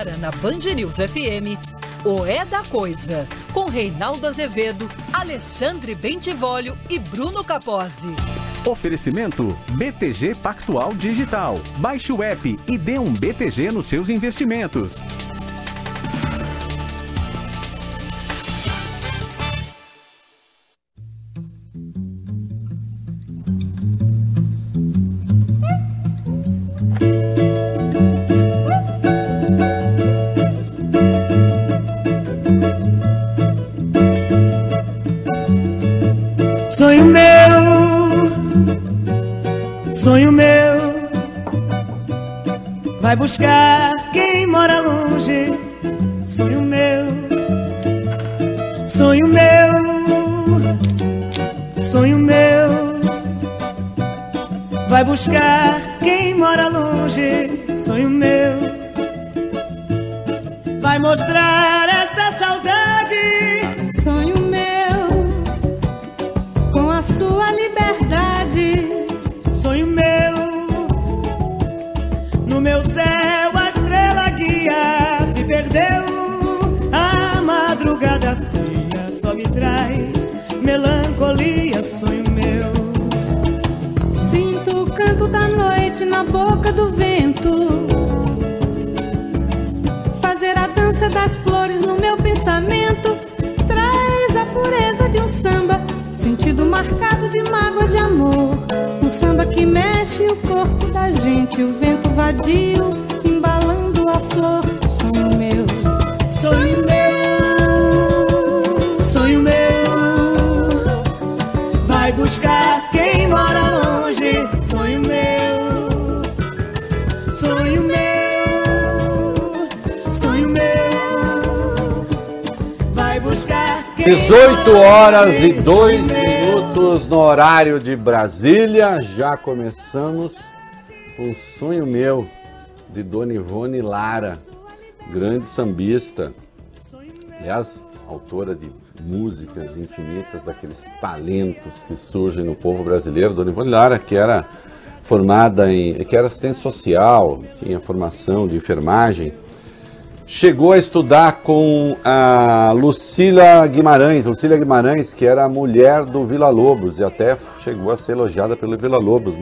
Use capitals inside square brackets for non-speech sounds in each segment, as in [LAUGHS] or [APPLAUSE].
Agora na Band News FM, o É da Coisa, com Reinaldo Azevedo, Alexandre Bentivolio e Bruno Capozzi. Oferecimento BTG Pactual Digital. Baixe o app e dê um BTG nos seus investimentos. Buscar quem mora longe. Sonho meu, sonho meu, sonho meu, vai buscar quem mora longe. Sonho meu, vai mostrar esta saudade. Na boca do vento. Fazer a dança das flores no meu pensamento. Traz a pureza de um samba, sentido marcado de mágoas de amor. Um samba que mexe o corpo da gente, o vento vadio 18 horas e mora 2 longe. Sonho meu. minutos no horário de Brasília. Já começamos com Sonho Meu, de Dona Ivone Lara, grande sambista. Aliás, autora de músicas infinitas, daqueles talentos que surgem no povo brasileiro. Dona Ivone Lara, que era formada em. que era assistente social, tinha formação de enfermagem chegou a estudar com a Lucília Guimarães, Lucília Guimarães, que era a mulher do Vila Lobos e até chegou a ser elogiada pelo Vila Lobos.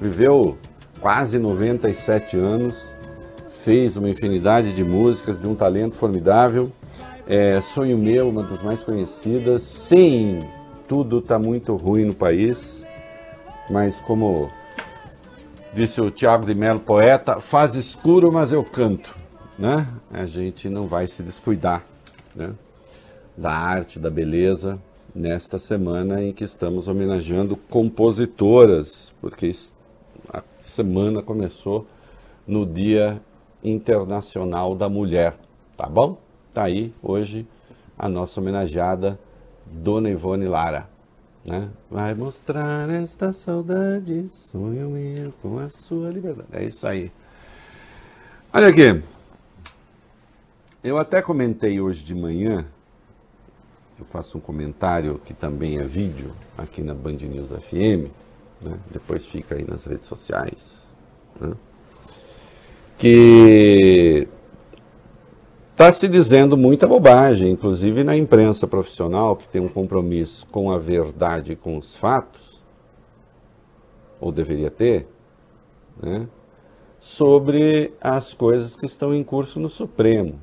Viveu quase 97 anos, fez uma infinidade de músicas, de um talento formidável. É, Sonho Meu, uma das mais conhecidas. Sim, tudo está muito ruim no país, mas como disse o Tiago de Mello, poeta, faz escuro, mas eu canto. Né? A gente não vai se descuidar né? da arte, da beleza, nesta semana em que estamos homenageando compositoras, porque a semana começou no Dia Internacional da Mulher, tá bom? Tá aí hoje a nossa homenageada Dona Ivone Lara. Né? Vai mostrar esta saudade, sonho meu com a sua liberdade. É isso aí. Olha aqui. Eu até comentei hoje de manhã, eu faço um comentário que também é vídeo aqui na Band News FM, né? depois fica aí nas redes sociais, né? que está se dizendo muita bobagem, inclusive na imprensa profissional, que tem um compromisso com a verdade e com os fatos, ou deveria ter, né? sobre as coisas que estão em curso no Supremo.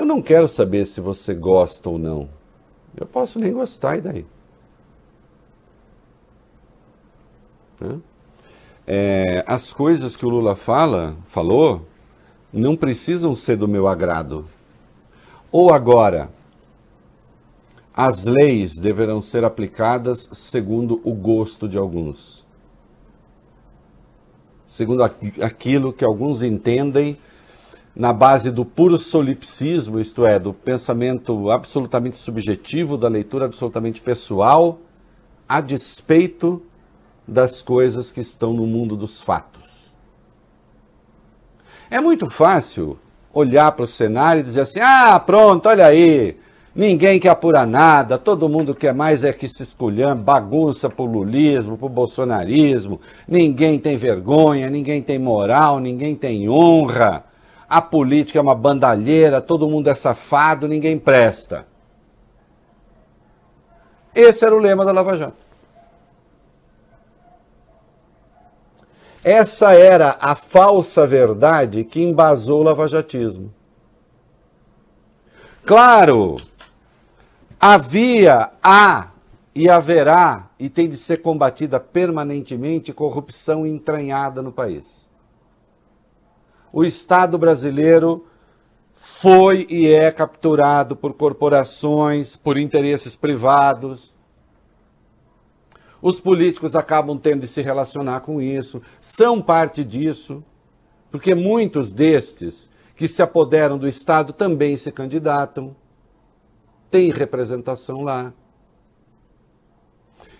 Eu não quero saber se você gosta ou não. Eu posso nem gostar, e daí? É, as coisas que o Lula fala, falou, não precisam ser do meu agrado. Ou agora, as leis deverão ser aplicadas segundo o gosto de alguns. Segundo aqui- aquilo que alguns entendem na base do puro solipsismo, isto é, do pensamento absolutamente subjetivo, da leitura absolutamente pessoal, a despeito das coisas que estão no mundo dos fatos. É muito fácil olhar para o cenário e dizer assim: ah, pronto, olha aí, Ninguém quer apurar nada, todo mundo quer mais é que se escolham, bagunça pro lulismo, pro bolsonarismo. Ninguém tem vergonha, ninguém tem moral, ninguém tem honra. A política é uma bandalheira, todo mundo é safado, ninguém presta. Esse era o lema da Lava Jato. Essa era a falsa verdade que embasou o lavajatismo. Claro, havia, há e haverá, e tem de ser combatida permanentemente, corrupção entranhada no país. O Estado brasileiro foi e é capturado por corporações, por interesses privados. Os políticos acabam tendo de se relacionar com isso, são parte disso, porque muitos destes que se apoderam do Estado também se candidatam, têm representação lá.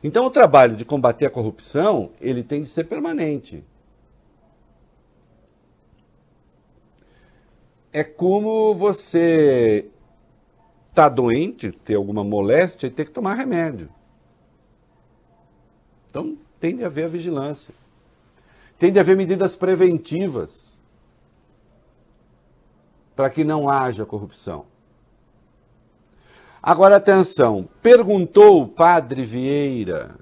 Então o trabalho de combater a corrupção, ele tem de ser permanente. É como você tá doente, ter alguma moléstia e ter que tomar remédio. Então tem de haver a vigilância. Tem de haver medidas preventivas para que não haja corrupção. Agora atenção, perguntou o padre Vieira,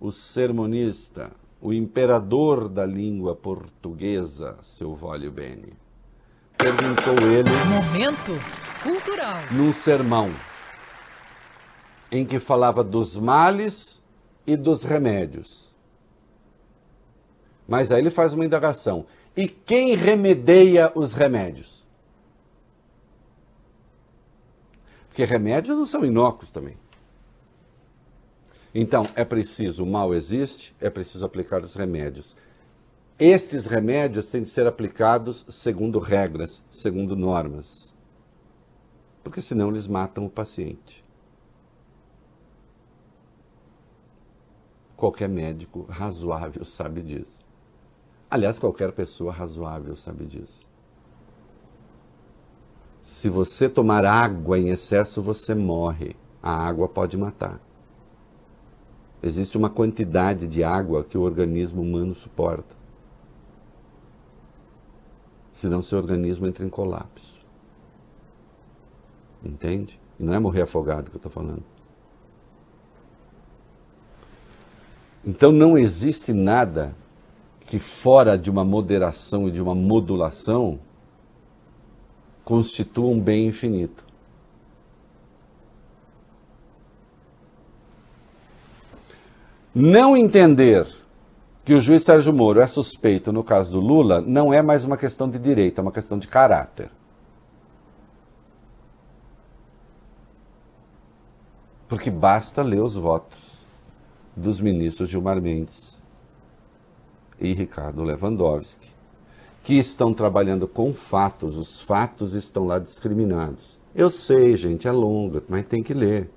o sermonista, o imperador da língua portuguesa, seu Vólio Bene. Perguntou ele. Momento cultural. Num sermão em que falava dos males e dos remédios. Mas aí ele faz uma indagação. E quem remedeia os remédios? Porque remédios não são inócuos também. Então, é preciso, o mal existe, é preciso aplicar os remédios. Estes remédios têm de ser aplicados segundo regras, segundo normas. Porque senão eles matam o paciente. Qualquer médico razoável sabe disso. Aliás, qualquer pessoa razoável sabe disso. Se você tomar água em excesso, você morre. A água pode matar. Existe uma quantidade de água que o organismo humano suporta. Senão seu organismo entra em colapso. Entende? E não é morrer afogado que eu estou falando. Então não existe nada que fora de uma moderação e de uma modulação constitua um bem infinito. Não entender que o juiz Sérgio Moro é suspeito no caso do Lula não é mais uma questão de direito, é uma questão de caráter. Porque basta ler os votos dos ministros Gilmar Mendes e Ricardo Lewandowski que estão trabalhando com fatos, os fatos estão lá discriminados. Eu sei, gente, é longa, mas tem que ler.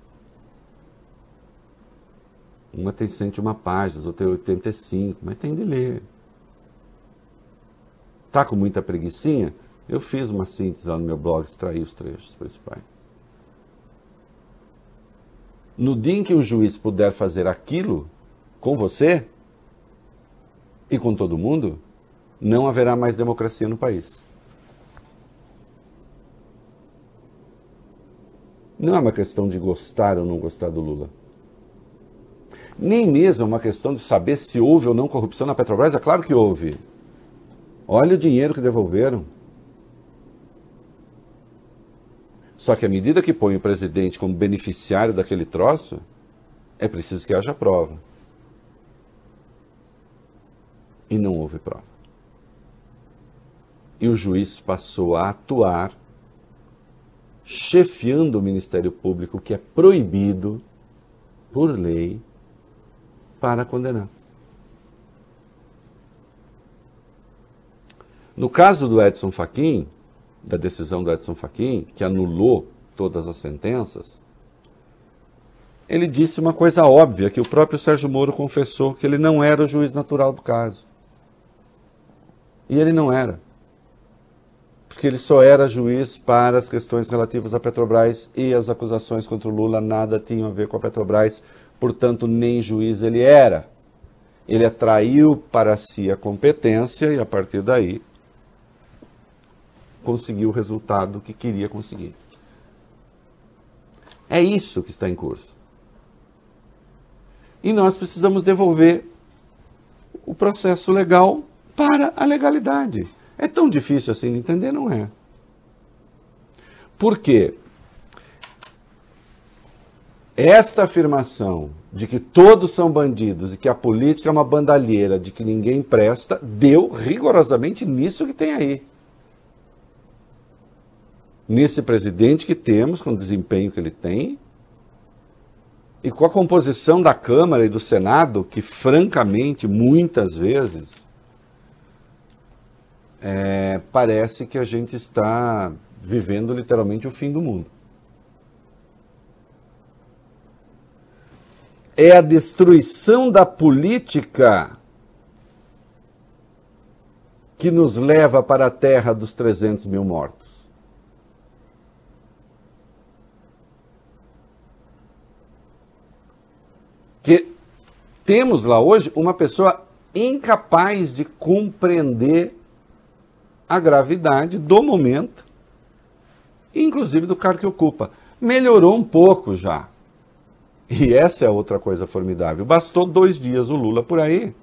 Uma tem 101 páginas, outra tem 85, mas tem de ler. Tá com muita preguiçinha? Eu fiz uma síntese lá no meu blog, extraí os trechos principais. No dia em que o juiz puder fazer aquilo com você e com todo mundo, não haverá mais democracia no país. Não é uma questão de gostar ou não gostar do Lula. Nem mesmo é uma questão de saber se houve ou não corrupção na Petrobras. É claro que houve. Olha o dinheiro que devolveram. Só que à medida que põe o presidente como beneficiário daquele troço, é preciso que haja prova. E não houve prova e o juiz passou a atuar chefiando o Ministério Público, que é proibido por lei para condenar. No caso do Edson Fachin, da decisão do Edson Fachin, que anulou todas as sentenças, ele disse uma coisa óbvia que o próprio Sérgio Moro confessou que ele não era o juiz natural do caso. E ele não era que ele só era juiz para as questões relativas à Petrobras e as acusações contra o Lula nada tinham a ver com a Petrobras, portanto, nem juiz ele era. Ele atraiu para si a competência e, a partir daí, conseguiu o resultado que queria conseguir. É isso que está em curso. E nós precisamos devolver o processo legal para a legalidade. É tão difícil assim de entender? Não é. Por quê? Esta afirmação de que todos são bandidos e que a política é uma bandalheira, de que ninguém presta, deu rigorosamente nisso que tem aí. Nesse presidente que temos, com o desempenho que ele tem, e com a composição da Câmara e do Senado, que francamente, muitas vezes, é, parece que a gente está vivendo literalmente o fim do mundo. É a destruição da política que nos leva para a terra dos 300 mil mortos. Que temos lá hoje uma pessoa incapaz de compreender a gravidade do momento, inclusive do cargo que ocupa. Melhorou um pouco já. E essa é outra coisa formidável. Bastou dois dias o Lula por aí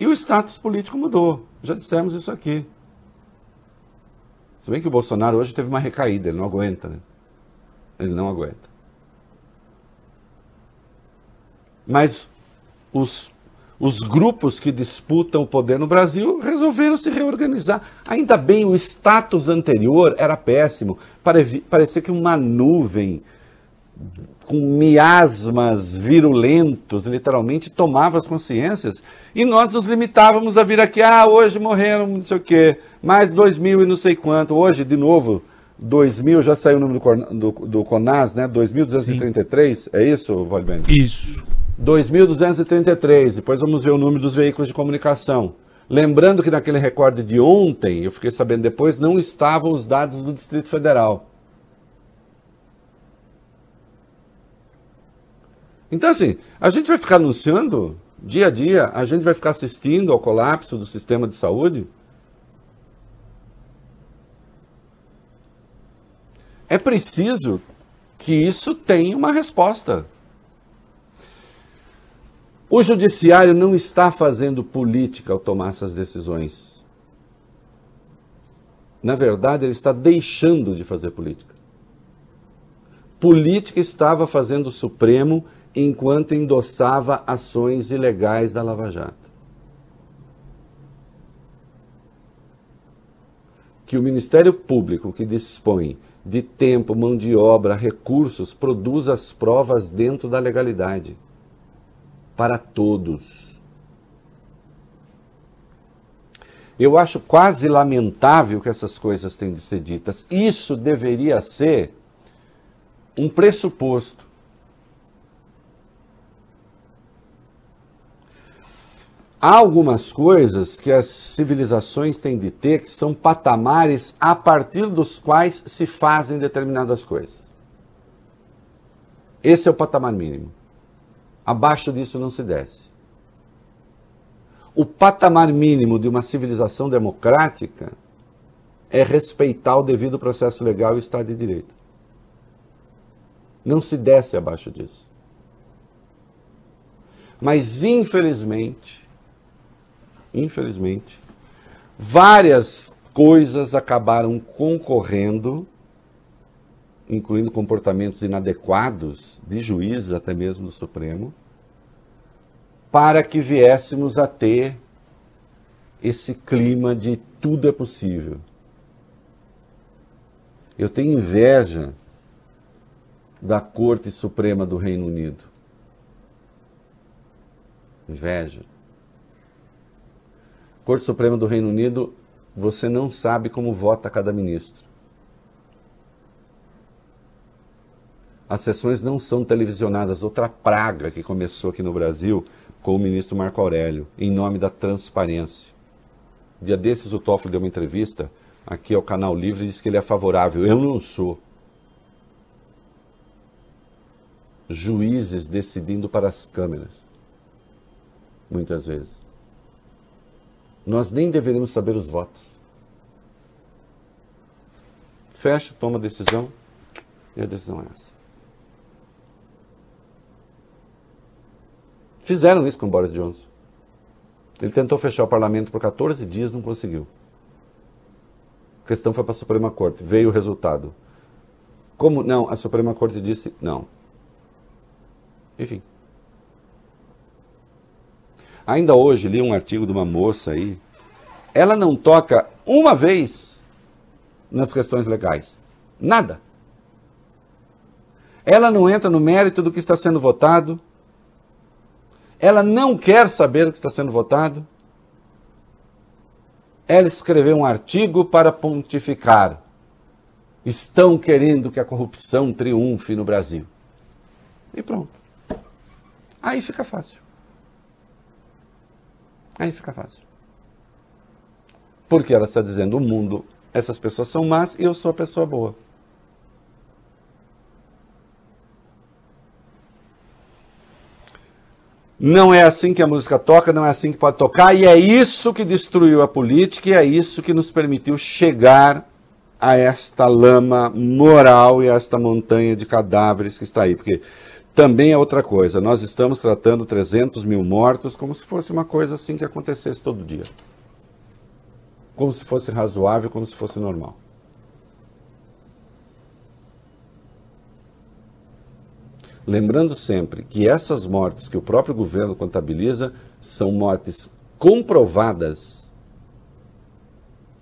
e o status político mudou. Já dissemos isso aqui. Se bem que o Bolsonaro hoje teve uma recaída, ele não aguenta, né? Ele não aguenta. Mas os os grupos que disputam o poder no Brasil resolveram se reorganizar. Ainda bem, o status anterior era péssimo. Parecia que uma nuvem com miasmas virulentos, literalmente, tomava as consciências. E nós nos limitávamos a vir aqui, ah, hoje morreram não sei o quê, mais dois mil e não sei quanto. Hoje, de novo, dois mil, já saiu o número do, do, do CONAS, né? 2.233, é isso, Valbene? Isso. 2.233. Depois vamos ver o número dos veículos de comunicação. Lembrando que naquele recorde de ontem, eu fiquei sabendo depois, não estavam os dados do Distrito Federal. Então, assim, a gente vai ficar anunciando dia a dia, a gente vai ficar assistindo ao colapso do sistema de saúde. É preciso que isso tenha uma resposta. O judiciário não está fazendo política ao tomar essas decisões. Na verdade, ele está deixando de fazer política. Política estava fazendo o Supremo enquanto endossava ações ilegais da Lava Jato. Que o Ministério Público, que dispõe de tempo, mão de obra, recursos, produza as provas dentro da legalidade para todos. Eu acho quase lamentável que essas coisas tenham de ser ditas. Isso deveria ser um pressuposto. Há algumas coisas que as civilizações têm de ter que são patamares a partir dos quais se fazem determinadas coisas. Esse é o patamar mínimo. Abaixo disso não se desce. O patamar mínimo de uma civilização democrática é respeitar o devido processo legal e o Estado de Direito. Não se desce abaixo disso. Mas, infelizmente, infelizmente, várias coisas acabaram concorrendo incluindo comportamentos inadequados de juízes, até mesmo do Supremo, para que viéssemos a ter esse clima de tudo é possível. Eu tenho inveja da Corte Suprema do Reino Unido. Inveja. Corte Suprema do Reino Unido, você não sabe como vota cada ministro. As sessões não são televisionadas, outra praga que começou aqui no Brasil com o ministro Marco Aurélio, em nome da transparência. Dia desses o Toffoli deu uma entrevista aqui ao Canal Livre e disse que ele é favorável. Eu não sou. Juízes decidindo para as câmeras. Muitas vezes. Nós nem deveríamos saber os votos. Fecha, toma a decisão e a decisão é essa. Fizeram isso com Boris Johnson. Ele tentou fechar o parlamento por 14 dias, não conseguiu. A questão foi para a Suprema Corte. Veio o resultado. Como não? A Suprema Corte disse não. Enfim. Ainda hoje li um artigo de uma moça aí. Ela não toca uma vez nas questões legais. Nada. Ela não entra no mérito do que está sendo votado ela não quer saber o que está sendo votado. Ela escreveu um artigo para pontificar. Estão querendo que a corrupção triunfe no Brasil. E pronto. Aí fica fácil. Aí fica fácil. Porque ela está dizendo: o mundo, essas pessoas são más e eu sou a pessoa boa. Não é assim que a música toca, não é assim que pode tocar, e é isso que destruiu a política e é isso que nos permitiu chegar a esta lama moral e a esta montanha de cadáveres que está aí. Porque também é outra coisa, nós estamos tratando 300 mil mortos como se fosse uma coisa assim que acontecesse todo dia. Como se fosse razoável, como se fosse normal. Lembrando sempre que essas mortes que o próprio governo contabiliza são mortes comprovadas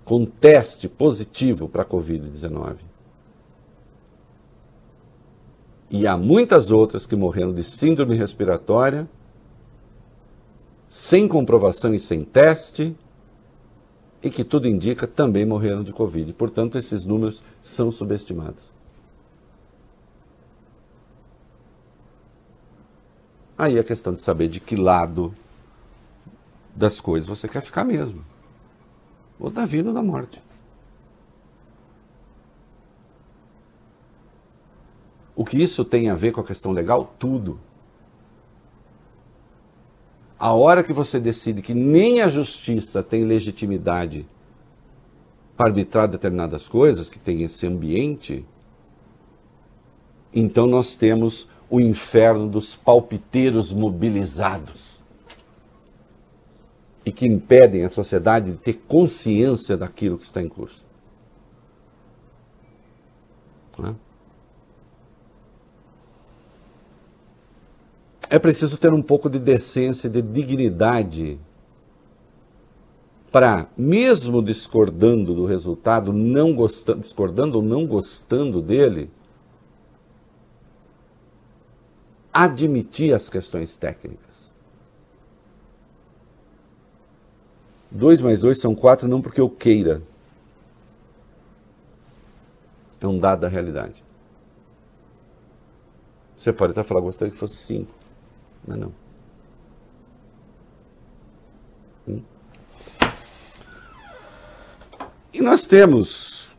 com teste positivo para a Covid-19. E há muitas outras que morreram de síndrome respiratória, sem comprovação e sem teste, e que tudo indica também morreram de Covid. Portanto, esses números são subestimados. Aí é questão de saber de que lado das coisas você quer ficar mesmo. Ou da vida ou da morte. O que isso tem a ver com a questão legal? Tudo. A hora que você decide que nem a justiça tem legitimidade para arbitrar determinadas coisas, que tem esse ambiente, então nós temos o inferno dos palpiteiros mobilizados e que impedem a sociedade de ter consciência daquilo que está em curso. É preciso ter um pouco de decência, de dignidade, para, mesmo discordando do resultado, não gostando, discordando ou não gostando dele, admitir as questões técnicas. 2 mais 2 são 4, não porque eu queira. É um dado da realidade. Você pode até falar, gostaria que fosse 5, mas não. Hum? E nós temos,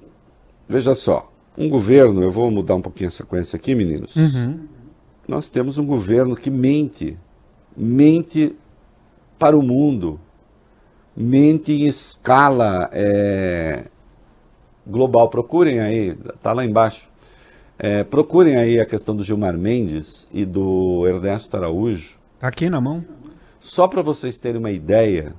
veja só, um governo, eu vou mudar um pouquinho a sequência aqui, meninos. Uhum nós temos um governo que mente, mente para o mundo, mente em escala é, global. Procurem aí, está lá embaixo. É, procurem aí a questão do Gilmar Mendes e do Ernesto Araújo. Aqui na mão. Só para vocês terem uma ideia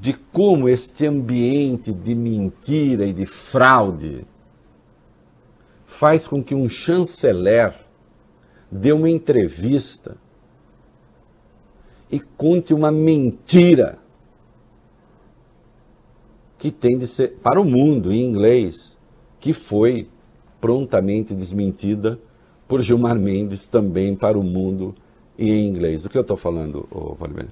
de como este ambiente de mentira e de fraude faz com que um chanceler dê uma entrevista e conte uma mentira que tem de ser para o mundo em inglês, que foi prontamente desmentida por Gilmar Mendes também para o mundo em inglês. Do que eu estou falando, oh, Valmir?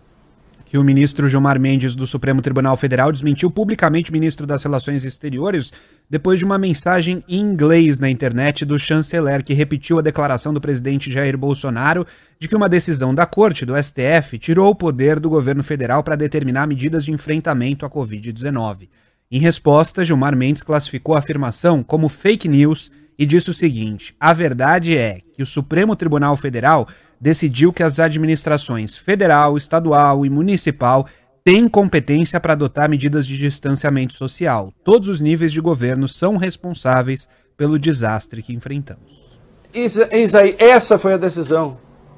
que o ministro Gilmar Mendes do Supremo Tribunal Federal desmentiu publicamente o ministro das Relações Exteriores depois de uma mensagem em inglês na internet do chanceler que repetiu a declaração do presidente Jair Bolsonaro de que uma decisão da Corte do STF tirou o poder do governo federal para determinar medidas de enfrentamento à Covid-19. Em resposta, Gilmar Mendes classificou a afirmação como fake news e disse o seguinte: a verdade é que o Supremo Tribunal Federal decidiu que as administrações federal, estadual e municipal têm competência para adotar medidas de distanciamento social. Todos os níveis de governo são responsáveis pelo desastre que enfrentamos. Isso, aí, essa foi a decisão.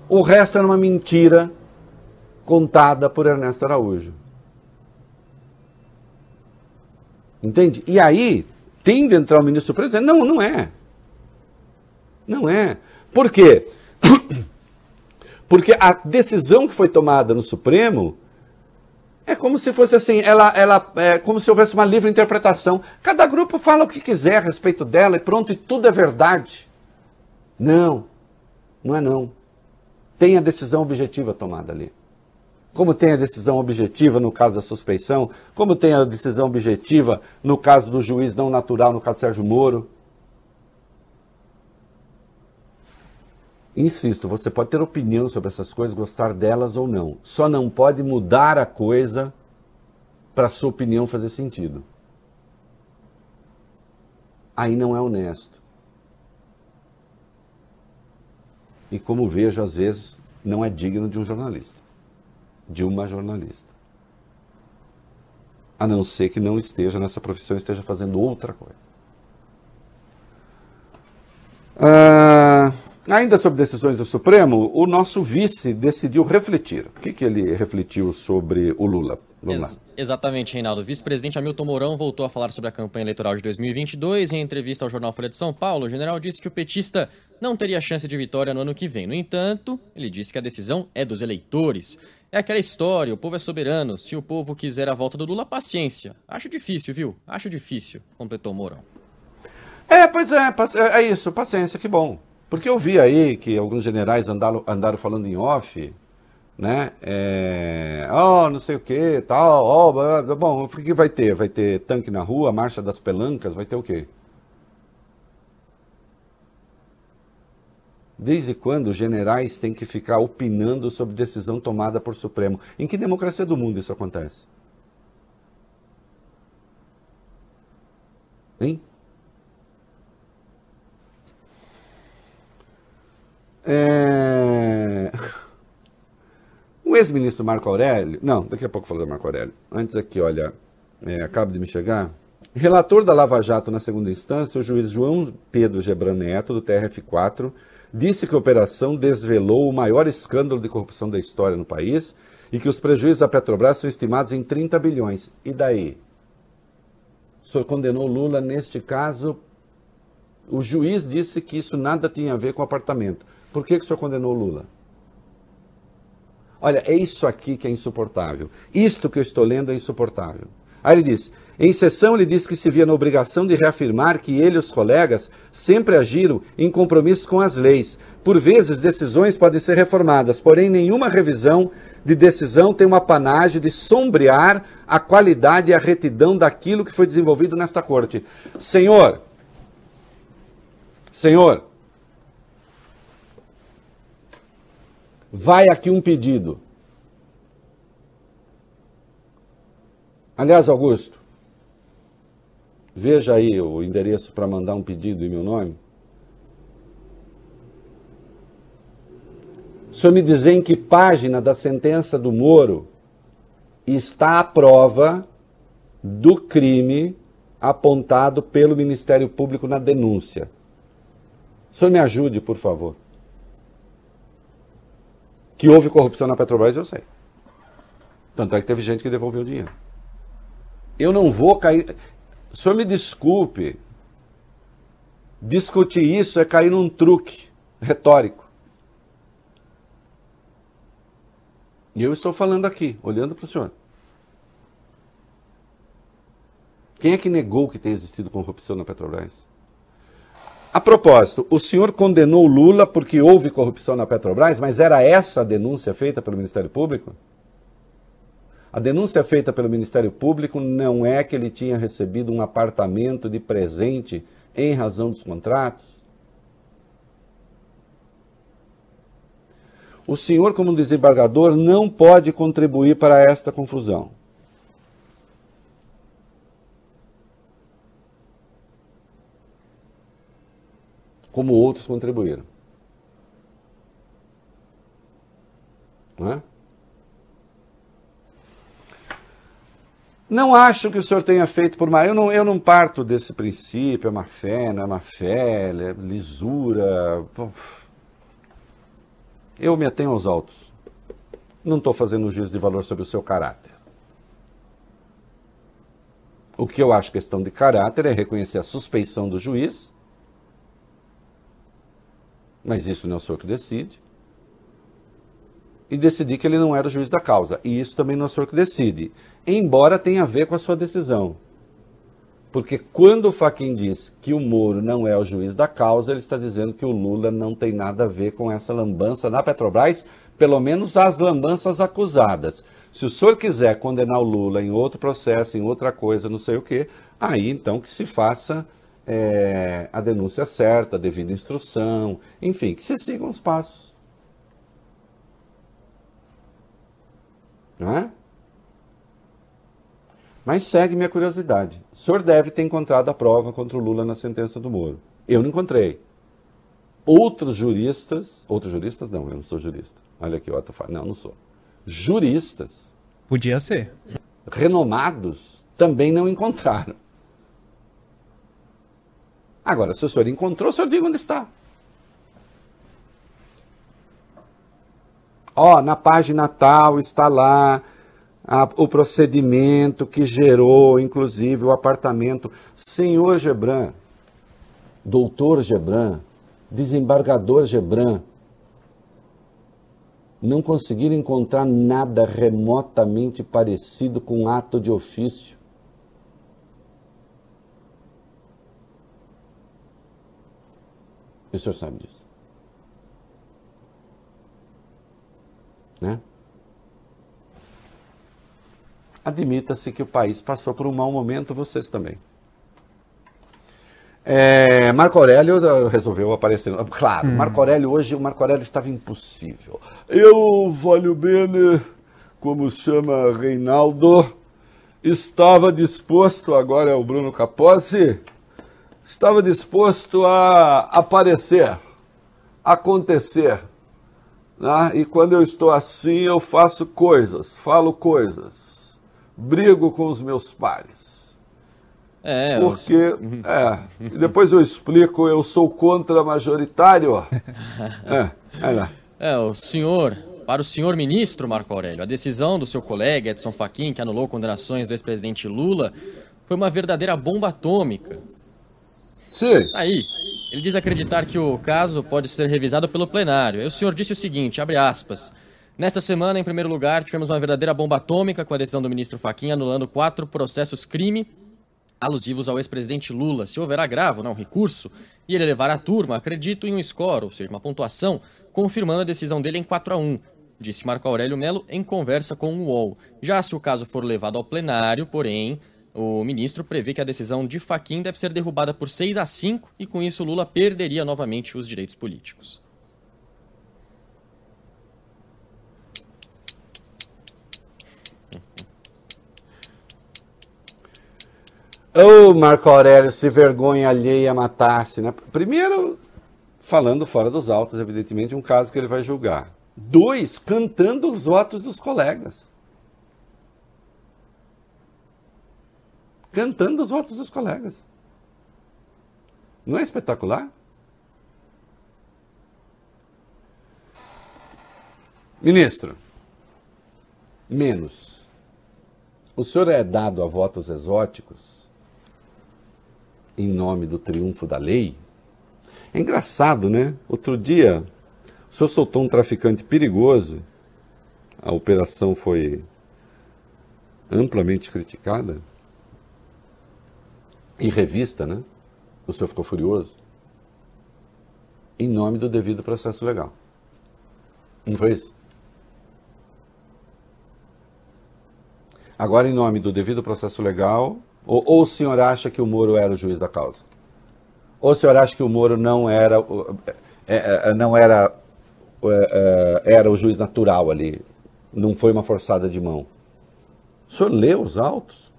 O resto era uma mentira contada por Ernesto Araújo. Entende? E aí, tem de entrar o ministro Supremo e dizer, não, não é. Não é. Por quê? [COUGHS] Porque a decisão que foi tomada no Supremo é como se fosse assim, ela, ela é como se houvesse uma livre interpretação. Cada grupo fala o que quiser a respeito dela e pronto, e tudo é verdade. Não, não é não. Tem a decisão objetiva tomada ali. Como tem a decisão objetiva no caso da suspeição, como tem a decisão objetiva no caso do juiz não natural, no caso do Sérgio Moro. Insisto, você pode ter opinião sobre essas coisas, gostar delas ou não. Só não pode mudar a coisa para a sua opinião fazer sentido. Aí não é honesto. E como vejo, às vezes, não é digno de um jornalista, de uma jornalista. A não ser que não esteja nessa profissão, esteja fazendo outra coisa. Ah, Ainda sobre decisões do Supremo, o nosso vice decidiu refletir. O que, que ele refletiu sobre o Lula? Vamos Ex lá. Exatamente, Reinaldo. O vice-presidente Hamilton Mourão voltou a falar sobre a campanha eleitoral de 2022. Em entrevista ao jornal Folha de São Paulo, o general disse que o petista não teria chance de vitória no ano que vem. No entanto, ele disse que a decisão é dos eleitores. É aquela história, o povo é soberano. Se o povo quiser a volta do Lula, paciência. Acho difícil, viu? Acho difícil, completou Mourão. É, pois é, é isso, paciência, que bom. Porque eu vi aí que alguns generais andaram, andaram falando em off, né? É, oh, não sei o que, tal, oh, bom, o que vai ter? Vai ter tanque na rua, marcha das pelancas, vai ter o quê? Desde quando os generais têm que ficar opinando sobre decisão tomada por Supremo? Em que democracia do mundo isso acontece? Hein? É... O ex-ministro Marco Aurélio. Não, daqui a pouco eu falo do Marco Aurélio. Antes aqui, olha, é, acaba de me chegar. Relator da Lava Jato na segunda instância, o juiz João Pedro Gebran Neto, do TRF4, disse que a operação desvelou o maior escândalo de corrupção da história no país e que os prejuízos da Petrobras são estimados em 30 bilhões. E daí? O senhor condenou Lula neste caso. O juiz disse que isso nada tinha a ver com apartamento. Por que, que o senhor condenou Lula? Olha, é isso aqui que é insuportável. Isto que eu estou lendo é insuportável. Aí ele diz: em sessão, ele disse que se via na obrigação de reafirmar que ele e os colegas sempre agiram em compromisso com as leis. Por vezes, decisões podem ser reformadas, porém, nenhuma revisão de decisão tem uma panagem de sombrear a qualidade e a retidão daquilo que foi desenvolvido nesta corte. Senhor, Senhor, Vai aqui um pedido. Aliás, Augusto, veja aí o endereço para mandar um pedido em meu nome. O senhor me dizer em que página da sentença do Moro está a prova do crime apontado pelo Ministério Público na denúncia. O senhor me ajude, por favor. Que houve corrupção na Petrobras, eu sei. Tanto é que teve gente que devolveu o dinheiro. Eu não vou cair. O senhor me desculpe. Discutir isso é cair num truque retórico. E eu estou falando aqui, olhando para o senhor. Quem é que negou que tenha existido corrupção na Petrobras? A propósito, o senhor condenou Lula porque houve corrupção na Petrobras, mas era essa a denúncia feita pelo Ministério Público? A denúncia feita pelo Ministério Público não é que ele tinha recebido um apartamento de presente em razão dos contratos. O senhor, como desembargador, não pode contribuir para esta confusão. Como outros contribuíram. Não é? Não acho que o senhor tenha feito por má. Eu não, eu não parto desse princípio, é má fé, não é má fé, é lisura. Eu me atenho aos autos. Não estou fazendo juízo de valor sobre o seu caráter. O que eu acho questão de caráter é reconhecer a suspeição do juiz, mas isso não é o senhor que decide, e decidir que ele não era o juiz da causa. E isso também não é o senhor que decide, embora tenha a ver com a sua decisão. Porque quando o Faquin diz que o Moro não é o juiz da causa, ele está dizendo que o Lula não tem nada a ver com essa lambança na Petrobras, pelo menos as lambanças acusadas. Se o senhor quiser condenar o Lula em outro processo, em outra coisa, não sei o quê, aí então que se faça é, a denúncia certa, a devida instrução, enfim, que se sigam os passos. Não é? Mas segue minha curiosidade. O senhor deve ter encontrado a prova contra o Lula na sentença do Moro. Eu não encontrei. Outros juristas, outros juristas não, eu não sou jurista. Olha aqui, o fala, não, não sou. Juristas. Podia ser. Renomados também não encontraram. Agora, se o senhor encontrou, o senhor diga onde está. Ó, na página tal está lá a, o procedimento que gerou, inclusive, o apartamento. Senhor Gebran, doutor Gebran, desembargador Gebran, não conseguiram encontrar nada remotamente parecido com ato de ofício. E o senhor sabe disso. Né? admita-se que o país passou por um mau momento, vocês também. É, Marco Aurélio resolveu aparecer. Claro, hum. Marco Aurélio hoje, o Marco Aurélio estava impossível. Eu, valho bene, como chama Reinaldo, estava disposto, agora é o Bruno Capozzi, estava disposto a aparecer, acontecer. Né? E quando eu estou assim, eu faço coisas, falo coisas brigo com os meus pares. É, Porque, eu... é, depois eu explico, eu sou contra majoritário. [LAUGHS] É, é lá. É, o senhor, para o senhor ministro Marco Aurélio, a decisão do seu colega Edson Fachin, que anulou condenações do ex-presidente Lula, foi uma verdadeira bomba atômica. Sim. Aí, ele diz acreditar que o caso pode ser revisado pelo plenário. O senhor disse o seguinte, abre aspas, Nesta semana, em primeiro lugar, tivemos uma verdadeira bomba atômica com a decisão do ministro Fachin anulando quatro processos crime alusivos ao ex-presidente Lula. Se houver agravo, não recurso, e ele levar a turma, acredito em um score, ou seja, uma pontuação, confirmando a decisão dele em 4 a 1 disse Marco Aurélio Melo em conversa com o UOL. Já se o caso for levado ao plenário, porém, o ministro prevê que a decisão de Faquim deve ser derrubada por 6 a 5 e com isso Lula perderia novamente os direitos políticos. Ô, oh, Marco Aurélio, se vergonha alheia matasse, né? Primeiro, falando fora dos autos, evidentemente, um caso que ele vai julgar. Dois, cantando os votos dos colegas. Cantando os votos dos colegas. Não é espetacular? Ministro, menos. O senhor é dado a votos exóticos em nome do triunfo da lei. É engraçado, né? Outro dia, o senhor soltou um traficante perigoso, a operação foi amplamente criticada e revista, né? O senhor ficou furioso. Em nome do devido processo legal. Não foi isso? Agora, em nome do devido processo legal, ou, ou o senhor acha que o Moro era o juiz da causa? Ou o senhor acha que o Moro não era, é, é, não era, é, é, era o juiz natural ali? Não foi uma forçada de mão? O senhor leu os autos?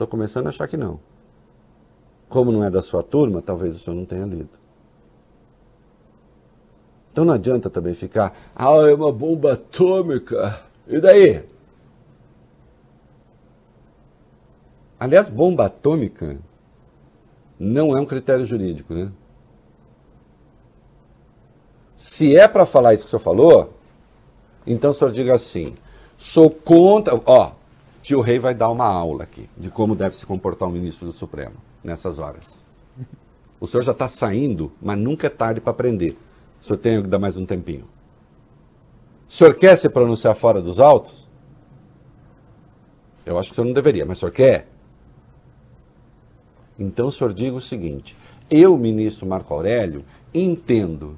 Estou começando a achar que não. Como não é da sua turma, talvez o senhor não tenha lido. Então não adianta também ficar, ah, é uma bomba atômica. E daí? Aliás, bomba atômica não é um critério jurídico, né? Se é para falar isso que o senhor falou, então o senhor diga assim: sou contra. Ó, tio Rei vai dar uma aula aqui de como deve se comportar o ministro do Supremo nessas horas. O senhor já está saindo, mas nunca é tarde para aprender. O senhor tem que dar mais um tempinho. O senhor quer se pronunciar fora dos autos? Eu acho que o senhor não deveria, mas o senhor quer? Então o senhor diga o seguinte: eu, ministro Marco Aurélio, entendo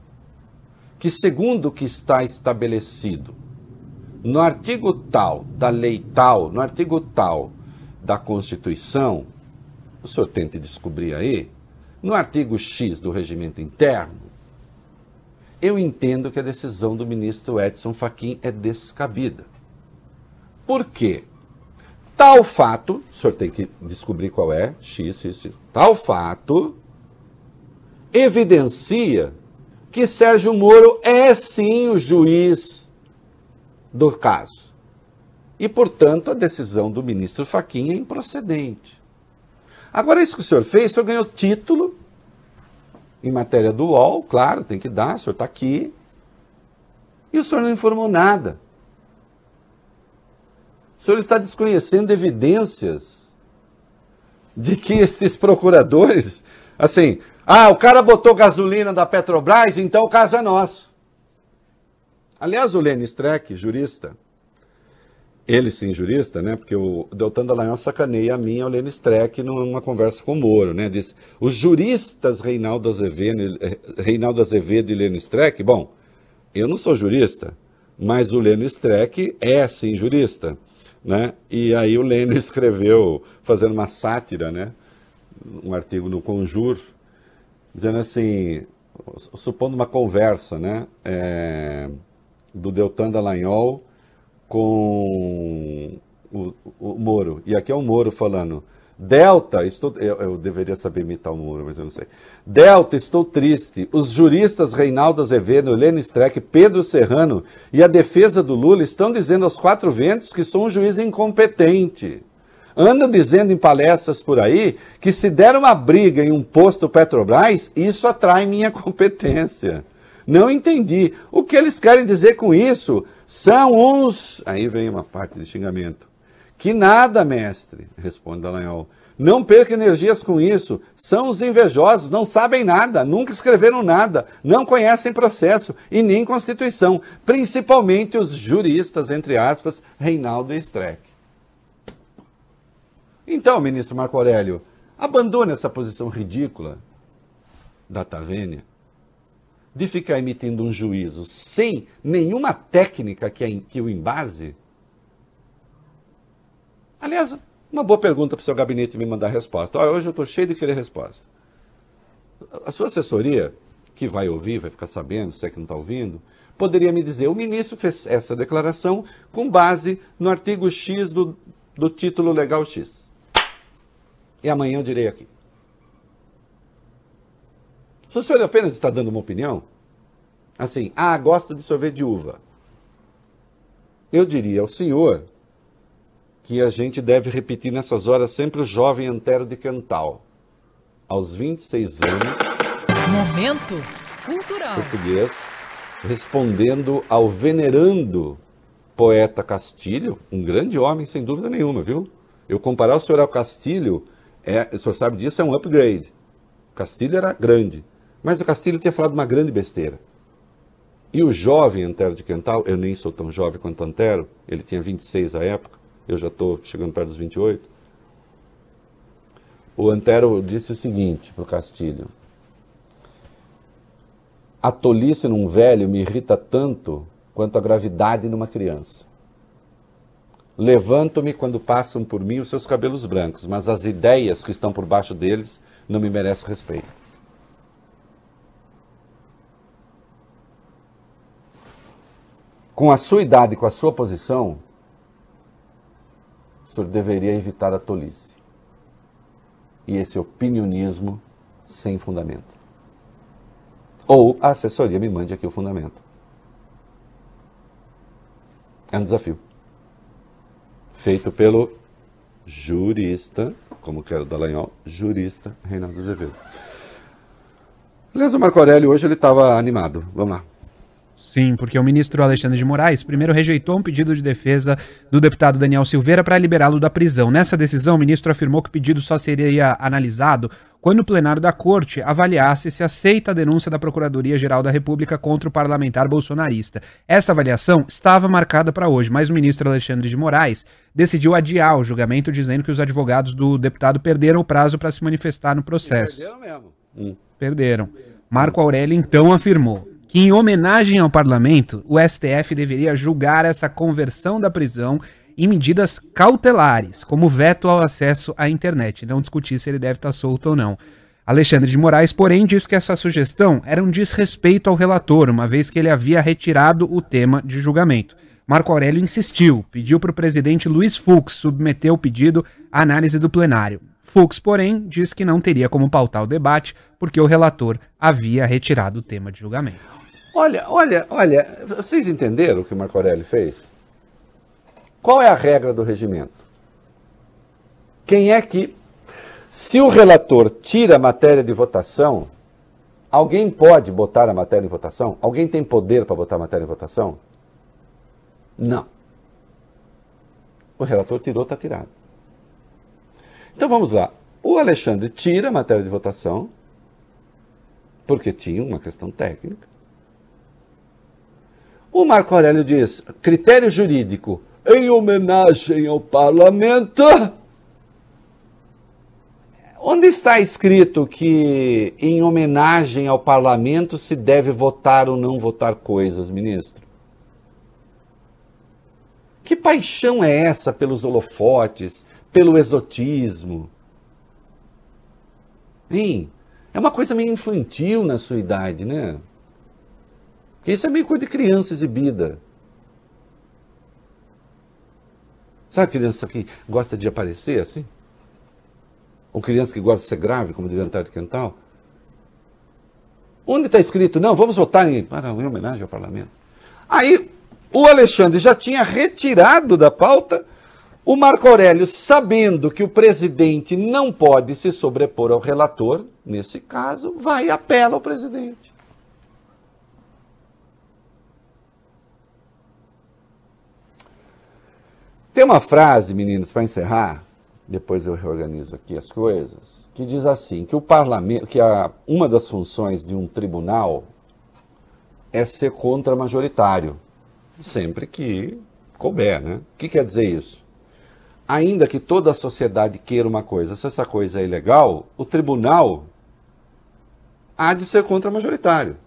que, segundo o que está estabelecido no artigo tal da lei tal, no artigo tal da Constituição, o senhor tente descobrir aí, no artigo X do regimento interno, eu entendo que a decisão do ministro Edson Fachin é descabida. Por quê? Tal fato, o senhor tem que descobrir qual é, X, X, X. Tal fato evidencia que Sérgio Moro é sim o juiz do caso. E, portanto, a decisão do ministro Fachin é improcedente. Agora, isso que o senhor fez, o senhor ganhou título em matéria do UOL, claro, tem que dar, o senhor está aqui. E o senhor não informou nada. O senhor está desconhecendo evidências de que esses procuradores, assim, ah, o cara botou gasolina da Petrobras, então o caso é nosso. Aliás, o Lênin Streck, jurista, ele sim, jurista, né? Porque o Deltan Dallagnol sacaneia a mim e o Lênin Streck numa conversa com o Moro, né? Diz, os juristas Reinaldo Azevedo, eh, Reinaldo Azevedo e Lênin Streck, bom, eu não sou jurista, mas o Lênin Streck é sim jurista, né? E aí o Lênin [LAUGHS] escreveu, fazendo uma sátira, né? Um artigo no Conjur, dizendo assim, supondo uma conversa, né? É, do Deltan Dallagnol com o, o, Moro. E aqui é o Moro falando. Delta, estou, eu, eu, deveria saber imitar o Moro, mas eu não sei. Delta, estou triste. Os juristas Reinaldo Azevedo, Helena Streck, Pedro Serrano e a defesa do Lula estão dizendo aos quatro ventos que sou um juiz incompetente. Andam dizendo em palestras por aí que se der uma briga em um posto Petrobras, isso atrai minha [LAUGHS] competência. Não entendi. O que eles querem dizer com isso? São uns. Aí vem uma parte de xingamento. Que nada, mestre, responde Dallagnol. Não perca energias com isso. São os invejosos, não sabem nada, nunca escreveram nada, não conhecem processo e nem Constituição, principalmente os juristas, entre aspas, Reinaldo e Streck. Então, ministro Marco Aurélio, abandone essa posição ridícula da Tavênia de ficar emitindo um juízo sem nenhuma técnica que, é, que o embase? Aliás, uma boa pergunta para o seu gabinete me mandar resposta. Olha, hoje eu estou cheio de querer resposta. A sua assessoria, que vai ouvir, vai ficar sabendo, se é que não está ouvindo, poderia me dizer: o ministro fez essa declaração com base no artigo X do, do título legal X. E amanhã eu direi aqui. Se o senhor apenas está dando uma opinião, assim, ah, gosto de sorvete de uva. Eu diria ao senhor que a gente deve repetir nessas horas sempre o jovem Antero de Cantal. Aos 26 anos. Momento cultural. Português, respondendo ao venerando poeta Castilho, um grande homem, sem dúvida nenhuma, viu? Eu comparar o senhor ao Castilho, é, o senhor sabe disso, é um upgrade. Castilho era grande. Mas o Castilho tinha falado uma grande besteira. E o jovem Antero de Quental, eu nem sou tão jovem quanto Antero, ele tinha 26 à época, eu já estou chegando perto dos 28. O Antero disse o seguinte para o Castilho: A tolice num velho me irrita tanto quanto a gravidade numa criança. Levanto-me quando passam por mim os seus cabelos brancos, mas as ideias que estão por baixo deles não me merecem respeito. Com a sua idade, com a sua posição, o senhor deveria evitar a tolice e esse opinionismo sem fundamento. Ou a assessoria me mande aqui o fundamento. É um desafio. Feito pelo jurista, como que era o Dallagnol, jurista Reinaldo Azevedo. O Marco Aurélio hoje ele estava animado. Vamos lá. Sim, porque o ministro Alexandre de Moraes primeiro rejeitou um pedido de defesa do deputado Daniel Silveira para liberá-lo da prisão. Nessa decisão, o ministro afirmou que o pedido só seria analisado quando o plenário da corte avaliasse se aceita a denúncia da Procuradoria-Geral da República contra o parlamentar bolsonarista. Essa avaliação estava marcada para hoje, mas o ministro Alexandre de Moraes decidiu adiar o julgamento, dizendo que os advogados do deputado perderam o prazo para se manifestar no processo. Perderam mesmo. Hum. Perderam. Marco Aurélio então afirmou que, em homenagem ao parlamento, o STF deveria julgar essa conversão da prisão em medidas cautelares, como veto ao acesso à internet, não discutir se ele deve estar solto ou não. Alexandre de Moraes, porém, diz que essa sugestão era um desrespeito ao relator, uma vez que ele havia retirado o tema de julgamento. Marco Aurélio insistiu, pediu para o presidente Luiz Fux submeter o pedido à análise do plenário. Fux, porém, diz que não teria como pautar o debate porque o relator havia retirado o tema de julgamento. Olha, olha, olha, vocês entenderam o que Marco Aurélio fez? Qual é a regra do regimento? Quem é que, se o relator tira a matéria de votação, alguém pode botar a matéria em votação? Alguém tem poder para botar a matéria em votação? Não. O relator tirou, está tirado. Então vamos lá. O Alexandre tira a matéria de votação, porque tinha uma questão técnica. O Marco Aurélio diz: critério jurídico, em homenagem ao parlamento. Onde está escrito que em homenagem ao parlamento se deve votar ou não votar coisas, ministro? Que paixão é essa pelos holofotes, pelo exotismo? Hein? É uma coisa meio infantil na sua idade, né? Porque isso é meio coisa de criança exibida. Sabe criança que gosta de aparecer assim? Ou criança que gosta de ser grave, como de de quental? Onde está escrito, não, vamos votar em, para, em homenagem ao parlamento. Aí o Alexandre já tinha retirado da pauta o Marco Aurélio, sabendo que o presidente não pode se sobrepor ao relator, nesse caso, vai e apela ao presidente. Tem uma frase, meninos, para encerrar, depois eu reorganizo aqui as coisas, que diz assim, que o parlamento, que a, uma das funções de um tribunal é ser contra-majoritário, sempre que couber, né? O que quer dizer isso? Ainda que toda a sociedade queira uma coisa, se essa coisa é ilegal, o tribunal há de ser contra-majoritário.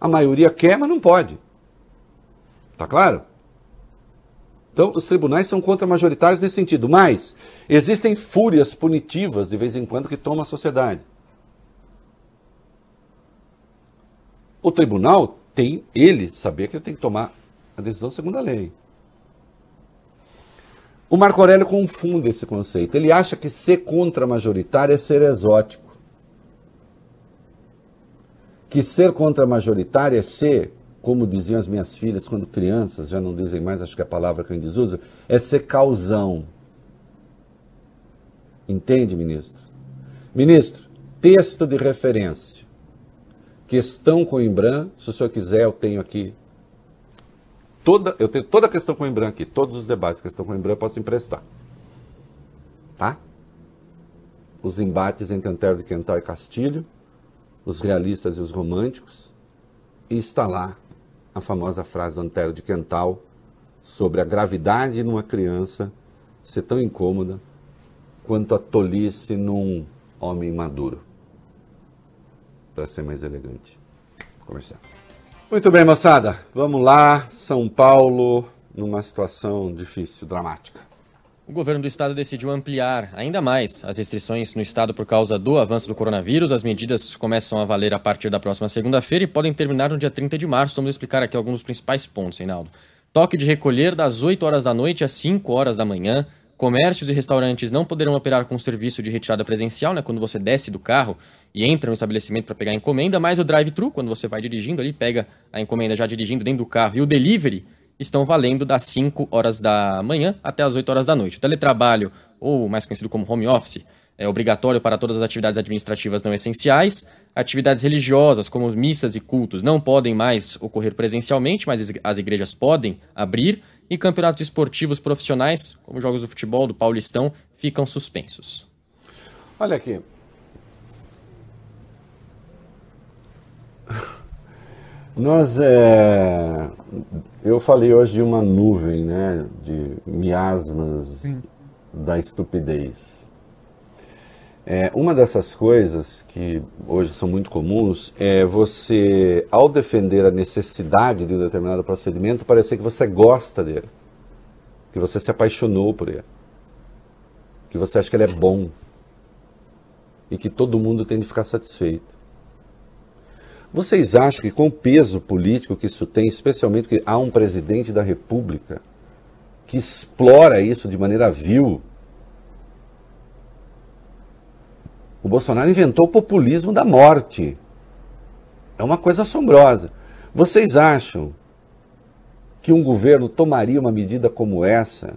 A maioria quer, mas não pode. Tá claro? Então, os tribunais são contra-majoritários nesse sentido, mas existem fúrias punitivas de vez em quando que tomam a sociedade. O tribunal tem, ele, saber que ele tem que tomar a decisão segundo a lei. O Marco Aurélio confunde esse conceito. Ele acha que ser contra-majoritário é ser exótico. Que ser contra-majoritário é ser como diziam as minhas filhas quando crianças, já não dizem mais, acho que é a palavra que a gente usa, é ser causão. Entende, ministro? Ministro, texto de referência. Questão com o Imbran, se o senhor quiser, eu tenho aqui. Toda, eu tenho toda a questão com o Imbran aqui, todos os debates de questão com o Imbran eu posso emprestar. Tá? Os embates entre Antero de Quental e Castilho, os realistas e os românticos, e está lá a famosa frase do Antero de Quental sobre a gravidade numa criança ser tão incômoda quanto a tolice num homem maduro. Para ser mais elegante. Comercial. Muito bem, moçada. Vamos lá. São Paulo, numa situação difícil, dramática. O governo do estado decidiu ampliar ainda mais as restrições no estado por causa do avanço do coronavírus. As medidas começam a valer a partir da próxima segunda-feira e podem terminar no dia 30 de março. Vamos explicar aqui alguns dos principais pontos, Reinaldo. Toque de recolher das 8 horas da noite às 5 horas da manhã. Comércios e restaurantes não poderão operar com serviço de retirada presencial, né, quando você desce do carro e entra no estabelecimento para pegar a encomenda, mas o drive-thru, quando você vai dirigindo ali, pega a encomenda já dirigindo dentro do carro, e o delivery estão valendo das 5 horas da manhã até as 8 horas da noite. O teletrabalho, ou mais conhecido como home office, é obrigatório para todas as atividades administrativas não essenciais. Atividades religiosas, como missas e cultos, não podem mais ocorrer presencialmente, mas as igrejas podem abrir e campeonatos esportivos profissionais, como jogos do futebol do Paulistão, ficam suspensos. Olha aqui. Nós, é... eu falei hoje de uma nuvem, né, de miasmas Sim. da estupidez. É, uma dessas coisas que hoje são muito comuns é você, ao defender a necessidade de um determinado procedimento, parecer que você gosta dele, que você se apaixonou por ele, que você acha que ele é bom e que todo mundo tem de ficar satisfeito. Vocês acham que com o peso político que isso tem, especialmente que há um presidente da República que explora isso de maneira vil, O Bolsonaro inventou o populismo da morte. É uma coisa assombrosa. Vocês acham que um governo tomaria uma medida como essa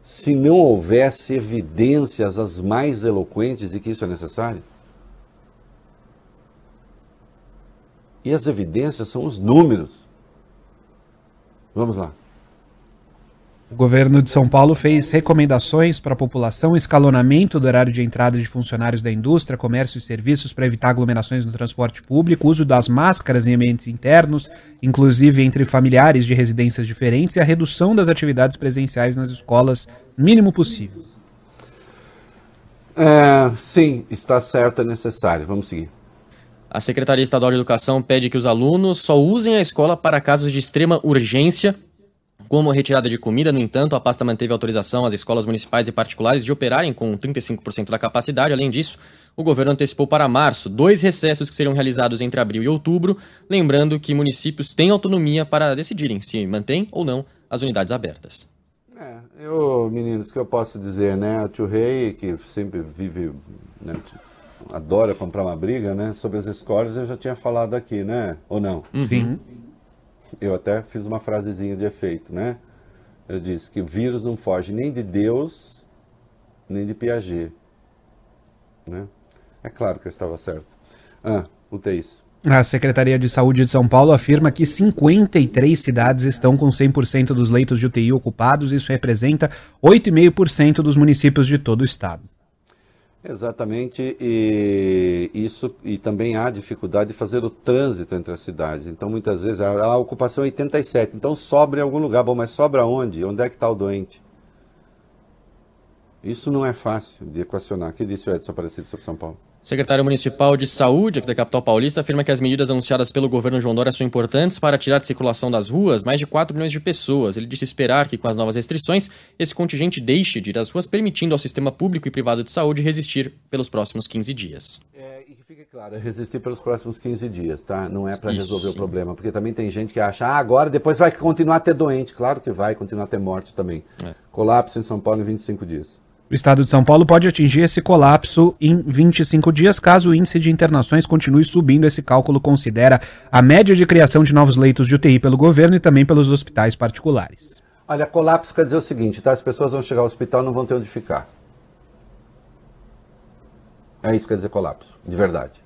se não houvesse evidências as mais eloquentes de que isso é necessário? E as evidências são os números. Vamos lá. O governo de São Paulo fez recomendações para a população, escalonamento do horário de entrada de funcionários da indústria, comércio e serviços para evitar aglomerações no transporte público, uso das máscaras em ambientes internos, inclusive entre familiares de residências diferentes, e a redução das atividades presenciais nas escolas, mínimo possível. É, sim, está certo, é necessário. Vamos seguir. A Secretaria Estadual de Educação pede que os alunos só usem a escola para casos de extrema urgência como retirada de comida, no entanto, a pasta manteve autorização às escolas municipais e particulares de operarem com 35% da capacidade. Além disso, o governo antecipou para março dois recessos que serão realizados entre abril e outubro, lembrando que municípios têm autonomia para decidirem se mantêm ou não as unidades abertas. É, eu, meninos, o que eu posso dizer, né? O tio Rei, que sempre vive, né, adora comprar uma briga, né? Sobre as escolas, eu já tinha falado aqui, né? Ou não? Sim. Eu até fiz uma frasezinha de efeito, né? Eu disse que o vírus não foge nem de Deus, nem de Piaget. Né? É claro que eu estava certo. Ah, o isso. A Secretaria de Saúde de São Paulo afirma que 53 cidades estão com 100% dos leitos de UTI ocupados. Isso representa 8,5% dos municípios de todo o estado. Exatamente, e isso e também há dificuldade de fazer o trânsito entre as cidades. Então, muitas vezes, a, a ocupação é 87, então sobra em algum lugar. Bom, mas sobra onde? Onde é que está o doente? Isso não é fácil de equacionar. O que disse o Edson Aparecido sobre São Paulo? Secretário Municipal de Saúde aqui da capital paulista afirma que as medidas anunciadas pelo governo João Dória são importantes para tirar de circulação das ruas mais de 4 milhões de pessoas. Ele disse esperar que, com as novas restrições, esse contingente deixe de ir às ruas, permitindo ao sistema público e privado de saúde resistir pelos próximos 15 dias. É, e que fique claro, é resistir pelos próximos 15 dias, tá? Não é para resolver sim. o problema, porque também tem gente que acha, ah, agora depois vai continuar a ter doente. Claro que vai continuar a ter morte também. É. Colapso em São Paulo em 25 dias. O estado de São Paulo pode atingir esse colapso em 25 dias, caso o índice de internações continue subindo. Esse cálculo considera a média de criação de novos leitos de UTI pelo governo e também pelos hospitais particulares. Olha, colapso quer dizer o seguinte, tá? As pessoas vão chegar ao hospital e não vão ter onde ficar. É isso que quer dizer colapso, de verdade.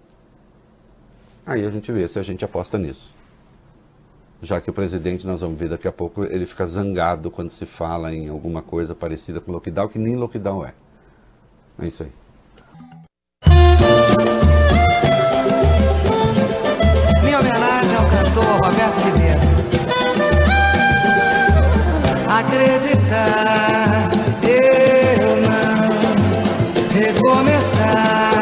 Aí a gente vê se a gente aposta nisso já que o presidente, nós vamos ver daqui a pouco, ele fica zangado quando se fala em alguma coisa parecida com lockdown, que nem lockdown é. É isso aí. Minha homenagem ao cantor Roberto Ribeiro. Acreditar, eu não recomeçar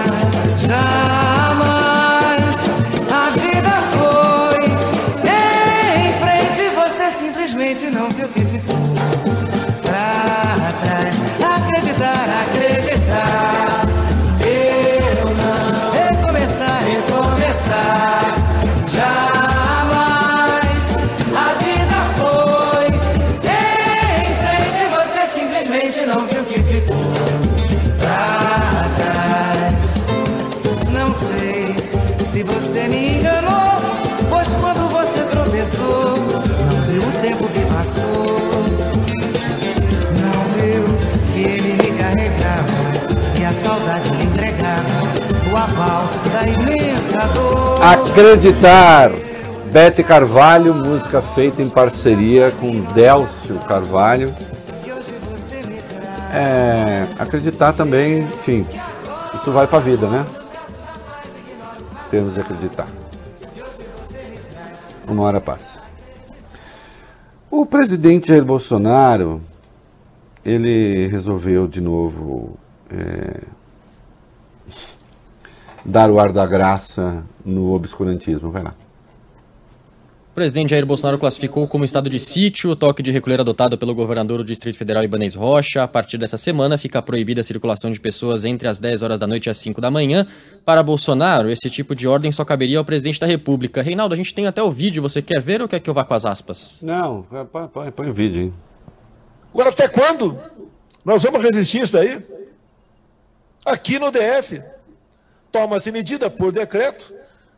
Acreditar. Bete Carvalho, música feita em parceria com Délcio Carvalho. É, acreditar também, enfim, isso vai pra vida, né? Temos de acreditar. Uma hora passa. O presidente Jair Bolsonaro, ele resolveu de novo é, dar o ar da graça no obscurantismo. Vai lá. O presidente Jair Bolsonaro classificou como estado de sítio o toque de recolher adotado pelo governador do Distrito Federal Ibanez Rocha. A partir dessa semana, fica proibida a circulação de pessoas entre as 10 horas da noite e as 5 da manhã. Para Bolsonaro, esse tipo de ordem só caberia ao presidente da República. Reinaldo, a gente tem até o vídeo. Você quer ver ou quer que eu vá com as aspas? Não, põe, põe, põe o vídeo, hein? Agora, até quando nós vamos resistir isso aí? Aqui no DF, toma-se medida por decreto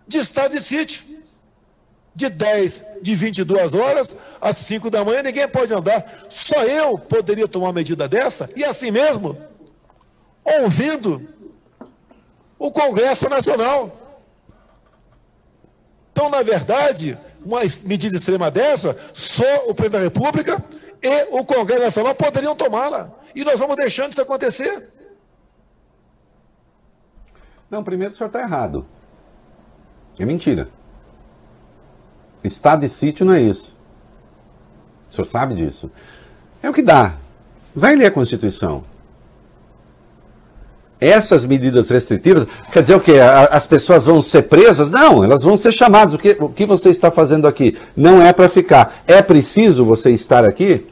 de estado de sítio. De 10, de 22 horas às 5 da manhã, ninguém pode andar. Só eu poderia tomar uma medida dessa, e assim mesmo, ouvindo o Congresso Nacional. Então, na verdade, uma medida extrema dessa, só o presidente da República e o Congresso Nacional poderiam tomá-la. E nós vamos deixando isso acontecer. Não, primeiro o senhor está errado. É mentira. Estado de sítio não é isso. O senhor sabe disso. É o que dá. Vai ler a Constituição. Essas medidas restritivas, quer dizer o quê? As pessoas vão ser presas? Não, elas vão ser chamadas. O que, o que você está fazendo aqui? Não é para ficar. É preciso você estar aqui?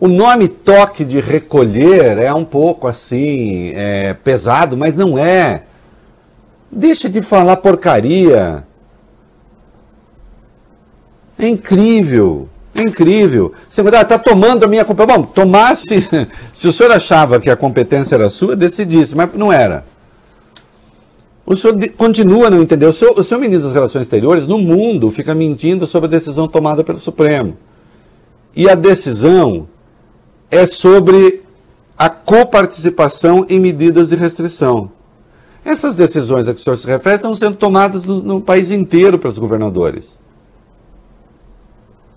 O nome toque de recolher é um pouco assim, é, pesado, mas não é. Deixa de falar porcaria. É incrível. É incrível. Você está tomando a minha culpa. Bom, tomasse. [LAUGHS] Se o senhor achava que a competência era sua, decidisse, mas não era. O senhor continua a não entender. O seu, o seu ministro das Relações Exteriores, no mundo, fica mentindo sobre a decisão tomada pelo Supremo. E a decisão é sobre a coparticipação em medidas de restrição. Essas decisões a que o senhor se refere estão sendo tomadas no, no país inteiro pelos governadores.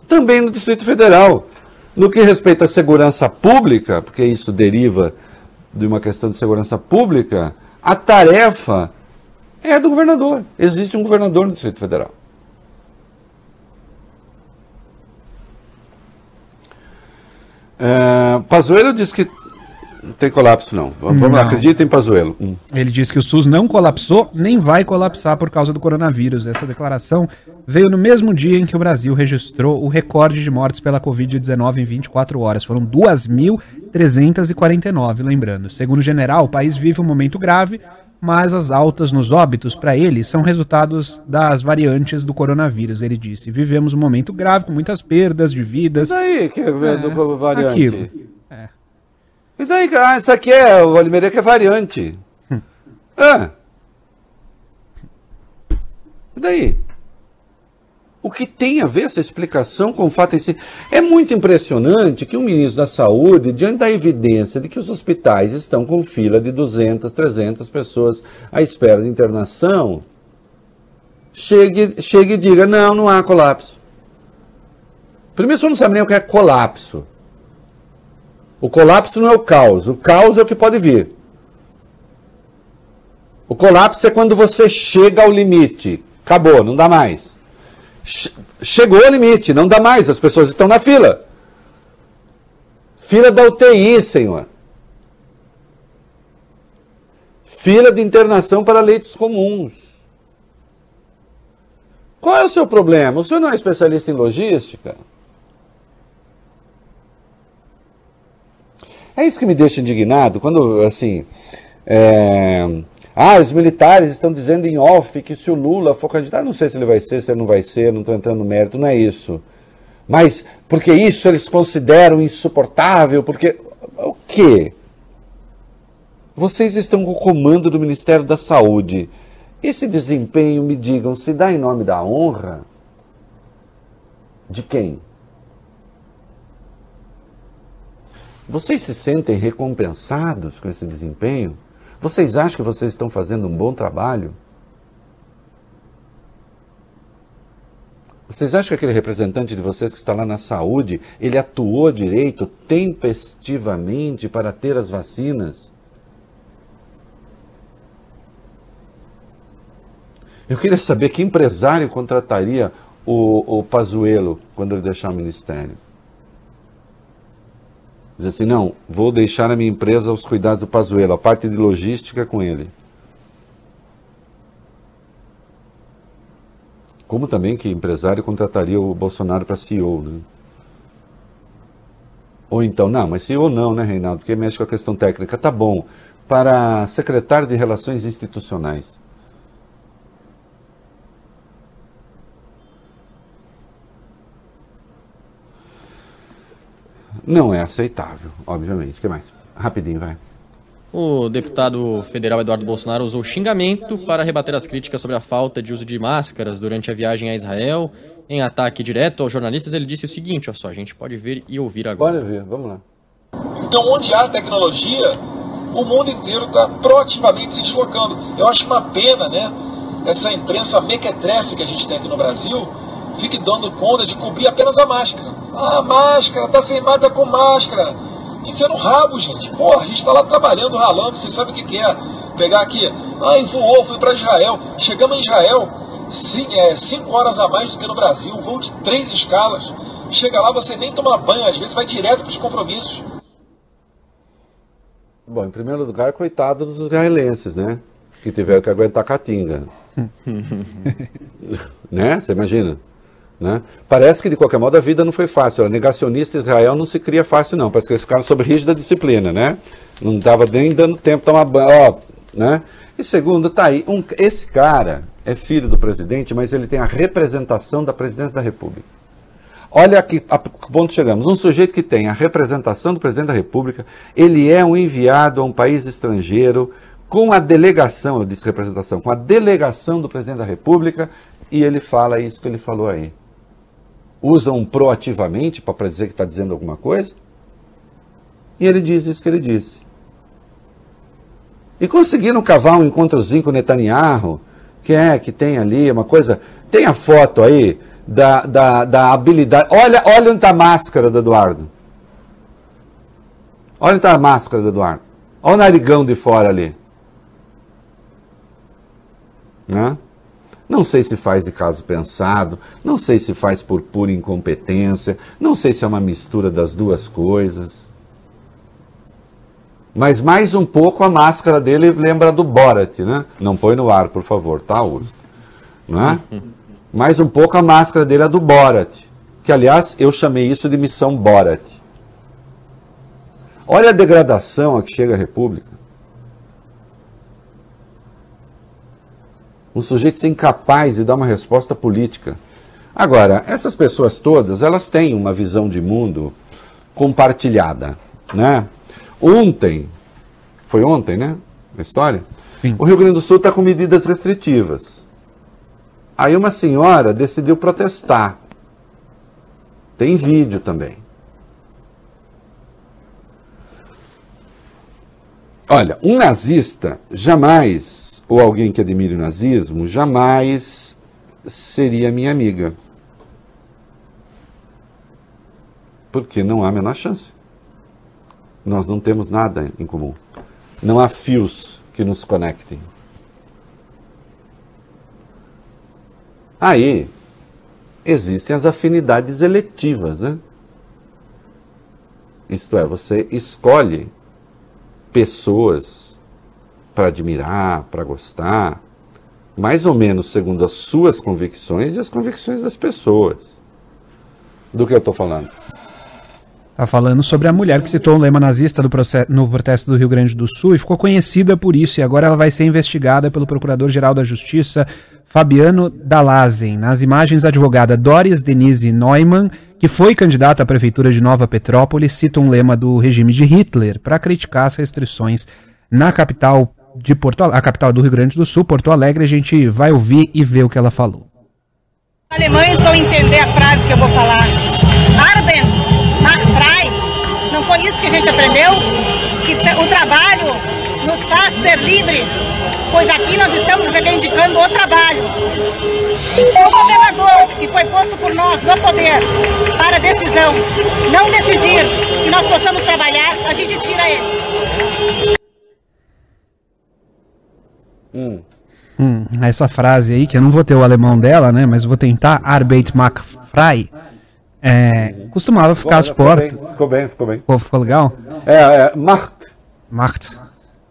Também no Distrito Federal. No que respeita à segurança pública, porque isso deriva de uma questão de segurança pública, a tarefa é do governador. Existe um governador no Distrito Federal. Uh, Pazuello disse que não tem colapso, não. Vamos não. lá, acredita em Pazuello. Ele disse que o SUS não colapsou, nem vai colapsar por causa do coronavírus. Essa declaração veio no mesmo dia em que o Brasil registrou o recorde de mortes pela Covid-19 em 24 horas. Foram 2.349, lembrando. Segundo o general, o país vive um momento grave, mas as altas nos óbitos, para ele, são resultados das variantes do coronavírus, ele disse. Vivemos um momento grave, com muitas perdas de vidas. Isso aí que é, é do variante. Aquilo. É. E daí, ah, isso aqui é o Olimeira que é variante. Hum. Ah. E daí? O que tem a ver essa explicação com o fato em si? É muito impressionante que o ministro da Saúde, diante da evidência de que os hospitais estão com fila de 200, 300 pessoas à espera de internação, chegue, chegue e diga: não, não há colapso. Primeiro, você não sabe nem o que é colapso. O colapso não é o caos, o caos é o que pode vir. O colapso é quando você chega ao limite. Acabou, não dá mais chegou ao limite, não dá mais, as pessoas estão na fila. Fila da UTI, senhor. Fila de internação para leitos comuns. Qual é o seu problema? O senhor não é especialista em logística? É isso que me deixa indignado, quando, assim, é, ah, os militares estão dizendo em off que se o Lula for candidato, não sei se ele vai ser, se ele não vai ser, não estou entrando no mérito, não é isso. Mas porque isso eles consideram insuportável, porque. O quê? Vocês estão com o comando do Ministério da Saúde. Esse desempenho, me digam, se dá em nome da honra? De quem? Vocês se sentem recompensados com esse desempenho? Vocês acham que vocês estão fazendo um bom trabalho? Vocês acham que aquele representante de vocês que está lá na saúde, ele atuou direito, tempestivamente para ter as vacinas? Eu queria saber que empresário contrataria o, o Pazuello quando ele deixar o ministério. Diz assim, não, vou deixar a minha empresa aos cuidados do Pazuello, a parte de logística com ele. Como também que empresário contrataria o Bolsonaro para CEO, né? Ou então, não, mas CEO não, né, Reinaldo? Porque mexe com a questão técnica. Tá bom. Para secretário de Relações Institucionais. Não é aceitável, obviamente. O que mais? Rapidinho, vai. O deputado federal Eduardo Bolsonaro usou xingamento para rebater as críticas sobre a falta de uso de máscaras durante a viagem a Israel. Em ataque direto aos jornalistas, ele disse o seguinte: olha só, a gente pode ver e ouvir agora. Pode ver, vamos lá. Então, onde há tecnologia, o mundo inteiro está proativamente se deslocando. Eu acho uma pena, né? Essa imprensa mequetrefe que a gente tem aqui no Brasil fique dando conta de cobrir apenas a máscara. Ah, máscara, tá sem com máscara. Enfia no rabo, gente. Porra, a gente tá lá trabalhando, ralando, vocês sabem o que, que é. Pegar aqui, ah, voou, fui para Israel. Chegamos em Israel, sim, é, cinco horas a mais do que no Brasil, voo de três escalas. Chega lá, você nem toma banho, às vezes vai direto para os compromissos. Bom, em primeiro lugar, coitado dos israelenses, né? Que tiveram que aguentar catinga. [LAUGHS] né? Você imagina? Né? Parece que, de qualquer modo, a vida não foi fácil. A negacionista Israel não se cria fácil, não. Parece que eles ficaram sob rígida disciplina, né? Não estava nem dando tempo de tomar banho. Né? E segundo, tá aí. Um, esse cara é filho do presidente, mas ele tem a representação da presidência da República. Olha aqui a que ponto chegamos. Um sujeito que tem a representação do presidente da República, ele é um enviado a um país estrangeiro com a delegação, eu disse representação, com a delegação do presidente da República, e ele fala isso que ele falou aí usam proativamente para dizer que está dizendo alguma coisa. E ele diz isso que ele disse. E conseguiram cavar um encontrozinho com Netanyahu, que é, que tem ali uma coisa. Tem a foto aí da, da, da habilidade. Olha, olha onde está a máscara do Eduardo. Olha onde está a máscara do Eduardo. Olha o narigão de fora ali. Né? Não sei se faz de caso pensado, não sei se faz por pura incompetência, não sei se é uma mistura das duas coisas. Mas mais um pouco a máscara dele lembra do Borat, né? Não põe no ar, por favor, tá, Augusto? Não é? [LAUGHS] Mais um pouco a máscara dele é do Borat, que aliás eu chamei isso de missão Borat. Olha a degradação a que chega a República. Um sujeito ser incapaz de dar uma resposta política. Agora, essas pessoas todas, elas têm uma visão de mundo compartilhada, né? Ontem, foi ontem, né? A história? Sim. O Rio Grande do Sul está com medidas restritivas. Aí uma senhora decidiu protestar. Tem vídeo também. Olha, um nazista jamais ou alguém que admire o nazismo, jamais seria minha amiga. Porque não há a menor chance. Nós não temos nada em comum. Não há fios que nos conectem. Aí existem as afinidades eletivas, né? Isto é, você escolhe pessoas para admirar, para gostar, mais ou menos segundo as suas convicções e as convicções das pessoas. Do que eu estou falando? Está falando sobre a mulher que citou o lema nazista processo, no protesto do Rio Grande do Sul e ficou conhecida por isso, e agora ela vai ser investigada pelo Procurador-Geral da Justiça, Fabiano Dalazen. Nas imagens, a advogada Doris Denise Neumann, que foi candidata à Prefeitura de Nova Petrópolis, cita um lema do regime de Hitler para criticar as restrições na capital de Porto a capital do Rio Grande do Sul, Porto Alegre, a gente vai ouvir e ver o que ela falou. Os alemães vão entender a frase que eu vou falar. Arben, nach frei. Não conheço isso que a gente aprendeu, que o trabalho nos faz ser livre, pois aqui nós estamos reivindicando o trabalho. Se o governador que foi posto por nós no poder para decisão não decidir que nós possamos trabalhar, a gente tira ele. Hum. Hum, essa frase aí, que eu não vou ter o alemão dela, né? Mas vou tentar. Arbeit macht frei. É, costumava ficar às portas. Ficou bem, ficou bem. Ficou, ficou legal? É, é, macht. Macht.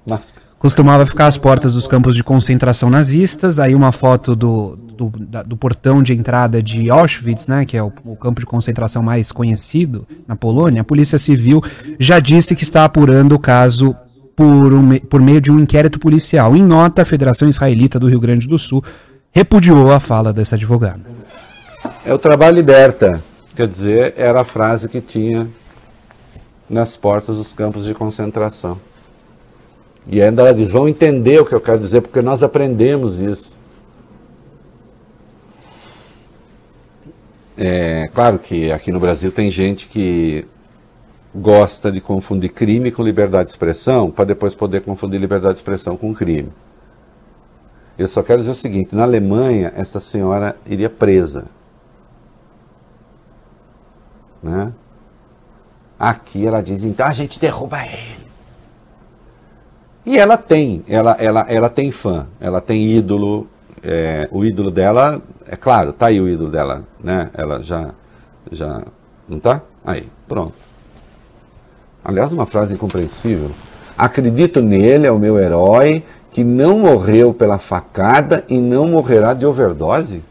macht. Costumava ficar às portas dos campos de concentração nazistas. Aí uma foto do, do, da, do portão de entrada de Auschwitz, né? Que é o, o campo de concentração mais conhecido na Polônia. A Polícia Civil já disse que está apurando o caso por, um, por meio de um inquérito policial. Em nota, a Federação Israelita do Rio Grande do Sul repudiou a fala dessa advogada. É o trabalho liberta, quer dizer, era a frase que tinha nas portas dos campos de concentração. E ainda ela diz: vão entender o que eu quero dizer, porque nós aprendemos isso. É claro que aqui no Brasil tem gente que gosta de confundir crime com liberdade de expressão, para depois poder confundir liberdade de expressão com crime. Eu só quero dizer o seguinte: na Alemanha, esta senhora iria presa. Né? Aqui ela diz, então a gente derruba ele. E ela tem, ela, ela, ela tem fã, ela tem ídolo. É, o ídolo dela, é claro, tá aí o ídolo dela, né? Ela já, já, não tá? Aí, pronto. Aliás, uma frase incompreensível. Acredito nele, é o meu herói, que não morreu pela facada e não morrerá de overdose?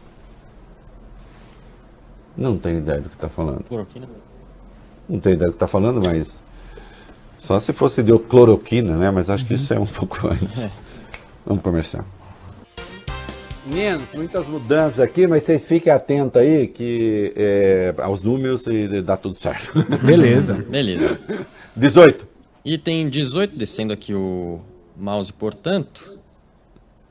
Não tenho ideia do que está falando. Cloroquina? Não tenho ideia do que está falando, mas. Só se fosse de cloroquina, né? Mas acho que isso é um [LAUGHS] pouco antes. É. Vamos comercial. Menos, muitas mudanças aqui, mas vocês fiquem atentos aí que é, aos números e dá tudo certo. Beleza. [LAUGHS] Beleza. 18. Item 18, descendo aqui o mouse, portanto.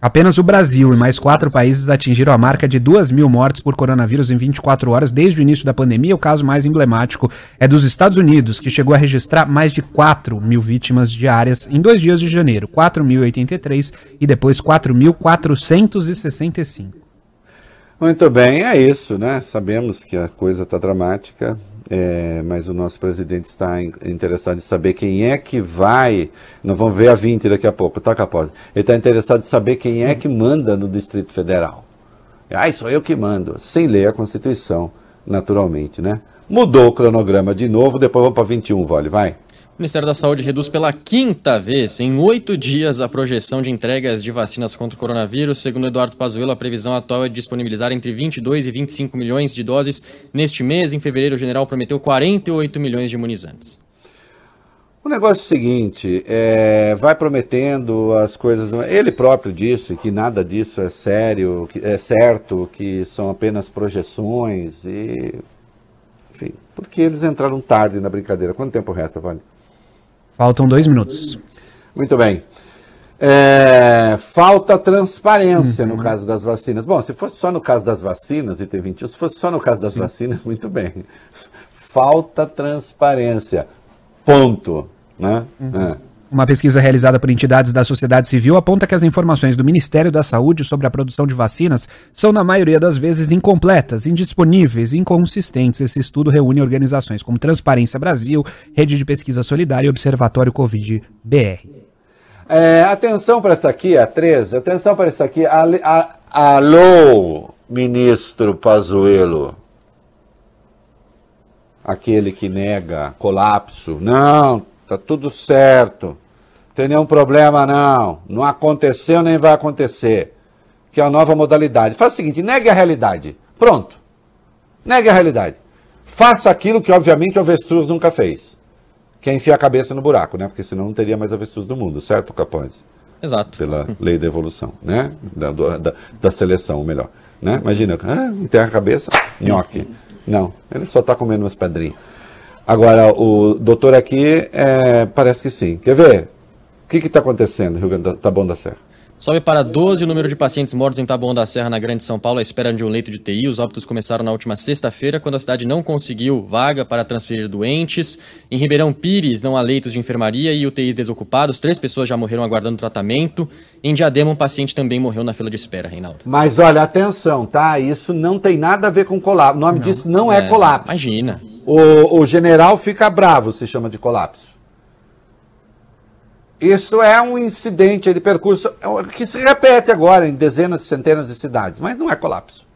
Apenas o Brasil e mais quatro países atingiram a marca de 2 mil mortes por coronavírus em 24 horas desde o início da pandemia. O caso mais emblemático é dos Estados Unidos, que chegou a registrar mais de 4 mil vítimas diárias em dois dias de janeiro, 4.083 e depois 4.465. Muito bem, é isso, né? Sabemos que a coisa está dramática. É, mas o nosso presidente está interessado em saber quem é que vai. Não vamos ver a 20 daqui a pouco, tá, Caposa? Ele está interessado em saber quem é que manda no Distrito Federal. Ah, sou eu que mando, sem ler a Constituição, naturalmente, né? Mudou o cronograma de novo, depois vamos para 21, vale, vai. O Ministério da Saúde reduz pela quinta vez em oito dias a projeção de entregas de vacinas contra o coronavírus. Segundo Eduardo Pazuello, a previsão atual é disponibilizar entre 22 e 25 milhões de doses neste mês. Em fevereiro, o general prometeu 48 milhões de imunizantes. O negócio é o seguinte, é, vai prometendo as coisas. Ele próprio disse que nada disso é sério, que é certo, que são apenas projeções e, enfim, porque eles entraram tarde na brincadeira. Quanto tempo resta, Vale? Faltam dois minutos. Muito bem. É, falta transparência uhum. no caso das vacinas. Bom, se fosse só no caso das vacinas, e tem 21, se fosse só no caso das Sim. vacinas, [LAUGHS] muito bem. Falta transparência. Ponto. Né? Uhum. É. Uma pesquisa realizada por entidades da sociedade civil aponta que as informações do Ministério da Saúde sobre a produção de vacinas são, na maioria das vezes, incompletas, indisponíveis e inconsistentes. Esse estudo reúne organizações como Transparência Brasil, Rede de Pesquisa Solidária e Observatório Covid-BR. É, atenção para essa aqui, a 13, atenção para essa aqui. Alô, ministro Pazuello. Aquele que nega colapso. Não, tá tudo certo tem nenhum problema não, não aconteceu nem vai acontecer, que é a nova modalidade. Faz o seguinte, negue a realidade, pronto, negue a realidade. Faça aquilo que obviamente o avestruz nunca fez, que é enfiar a cabeça no buraco, né? Porque senão não teria mais avestruz no mundo, certo, Capões? Exato. Pela lei da evolução, né? Da, da, da seleção, melhor. Né? Imagina, ah, enterra a cabeça, nhoque. Não, ele só está comendo umas pedrinhas. Agora, o doutor aqui é, parece que sim. Quer ver? que está acontecendo Rio Grande da Taboão da Serra? Sobe para 12 o número de pacientes mortos em Taboão da Serra, na Grande São Paulo, à espera de um leito de TI. Os óbitos começaram na última sexta-feira, quando a cidade não conseguiu vaga para transferir doentes. Em Ribeirão Pires, não há leitos de enfermaria e UTIs desocupados. Três pessoas já morreram aguardando tratamento. Em Diadema, um paciente também morreu na fila de espera, Reinaldo. Mas olha, atenção, tá? Isso não tem nada a ver com colapso. O nome não. disso não é, é colapso. Imagina. O, o general fica bravo se chama de colapso. Isso é um incidente de percurso é que se repete agora em dezenas e centenas de cidades, mas não é colapso.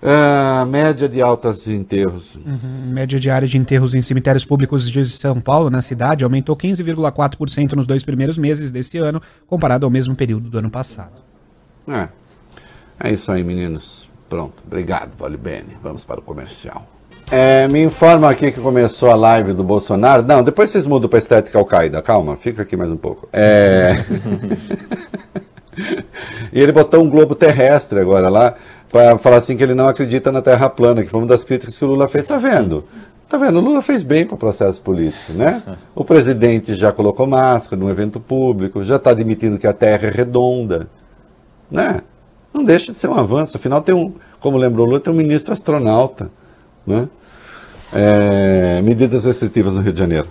Uh, média de altas enterros. Uhum. Média diária de enterros em cemitérios públicos de São Paulo, na cidade, aumentou 15,4% nos dois primeiros meses desse ano, comparado ao mesmo período do ano passado. É, é isso aí, meninos. Pronto, obrigado, Vale Bene. Vamos para o comercial. É, me informa aqui que começou a live do Bolsonaro. Não, depois vocês mudam para estética Al-Qaeda. Calma, fica aqui mais um pouco. É... [LAUGHS] e ele botou um globo terrestre agora lá para falar assim que ele não acredita na Terra plana, que foi uma das críticas que o Lula fez. Tá vendo? Tá vendo? O Lula fez bem para o processo político, né? O presidente já colocou máscara num evento público, já está admitindo que a Terra é redonda, né? Não deixa de ser um avanço. Afinal, tem um, como lembrou o Lula, tem um ministro astronauta, né? É, medidas restritivas no Rio de Janeiro.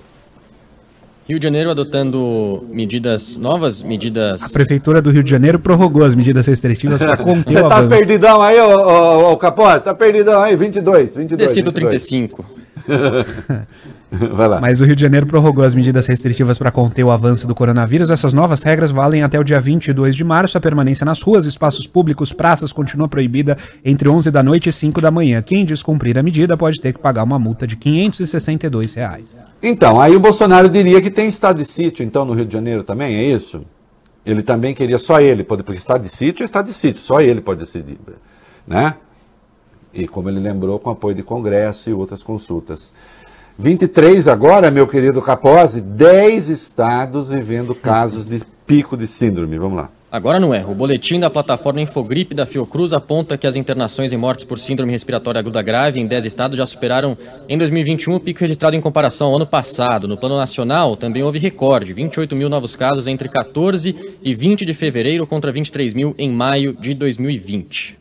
Rio de Janeiro adotando medidas, novas medidas. A Prefeitura do Rio de Janeiro prorrogou as medidas restritivas para conter Você tá perdidão aí, ô, ô, ô Capó? Tá perdidão aí, 22, 22. Descido 35. [LAUGHS] [LAUGHS] Vai lá. Mas o Rio de Janeiro prorrogou as medidas restritivas para conter o avanço do coronavírus. Essas novas regras valem até o dia 22 de março. A permanência nas ruas, espaços públicos, praças continua proibida entre 11 da noite e 5 da manhã. Quem descumprir a medida pode ter que pagar uma multa de 562 reais. Então, aí o Bolsonaro diria que tem estado de sítio, então, no Rio de Janeiro também, é isso? Ele também queria só ele, poder, porque estado de sítio é estado de sítio, só ele pode decidir, né? E como ele lembrou, com apoio de Congresso e outras consultas. 23 agora, meu querido Capozzi, 10 estados vivendo casos de pico de síndrome. Vamos lá. Agora não é. O boletim da plataforma Infogripe da Fiocruz aponta que as internações e mortes por síndrome respiratória aguda grave em 10 estados já superaram em 2021 o pico registrado em comparação ao ano passado. No plano nacional, também houve recorde: 28 mil novos casos entre 14 e 20 de fevereiro contra 23 mil em maio de 2020.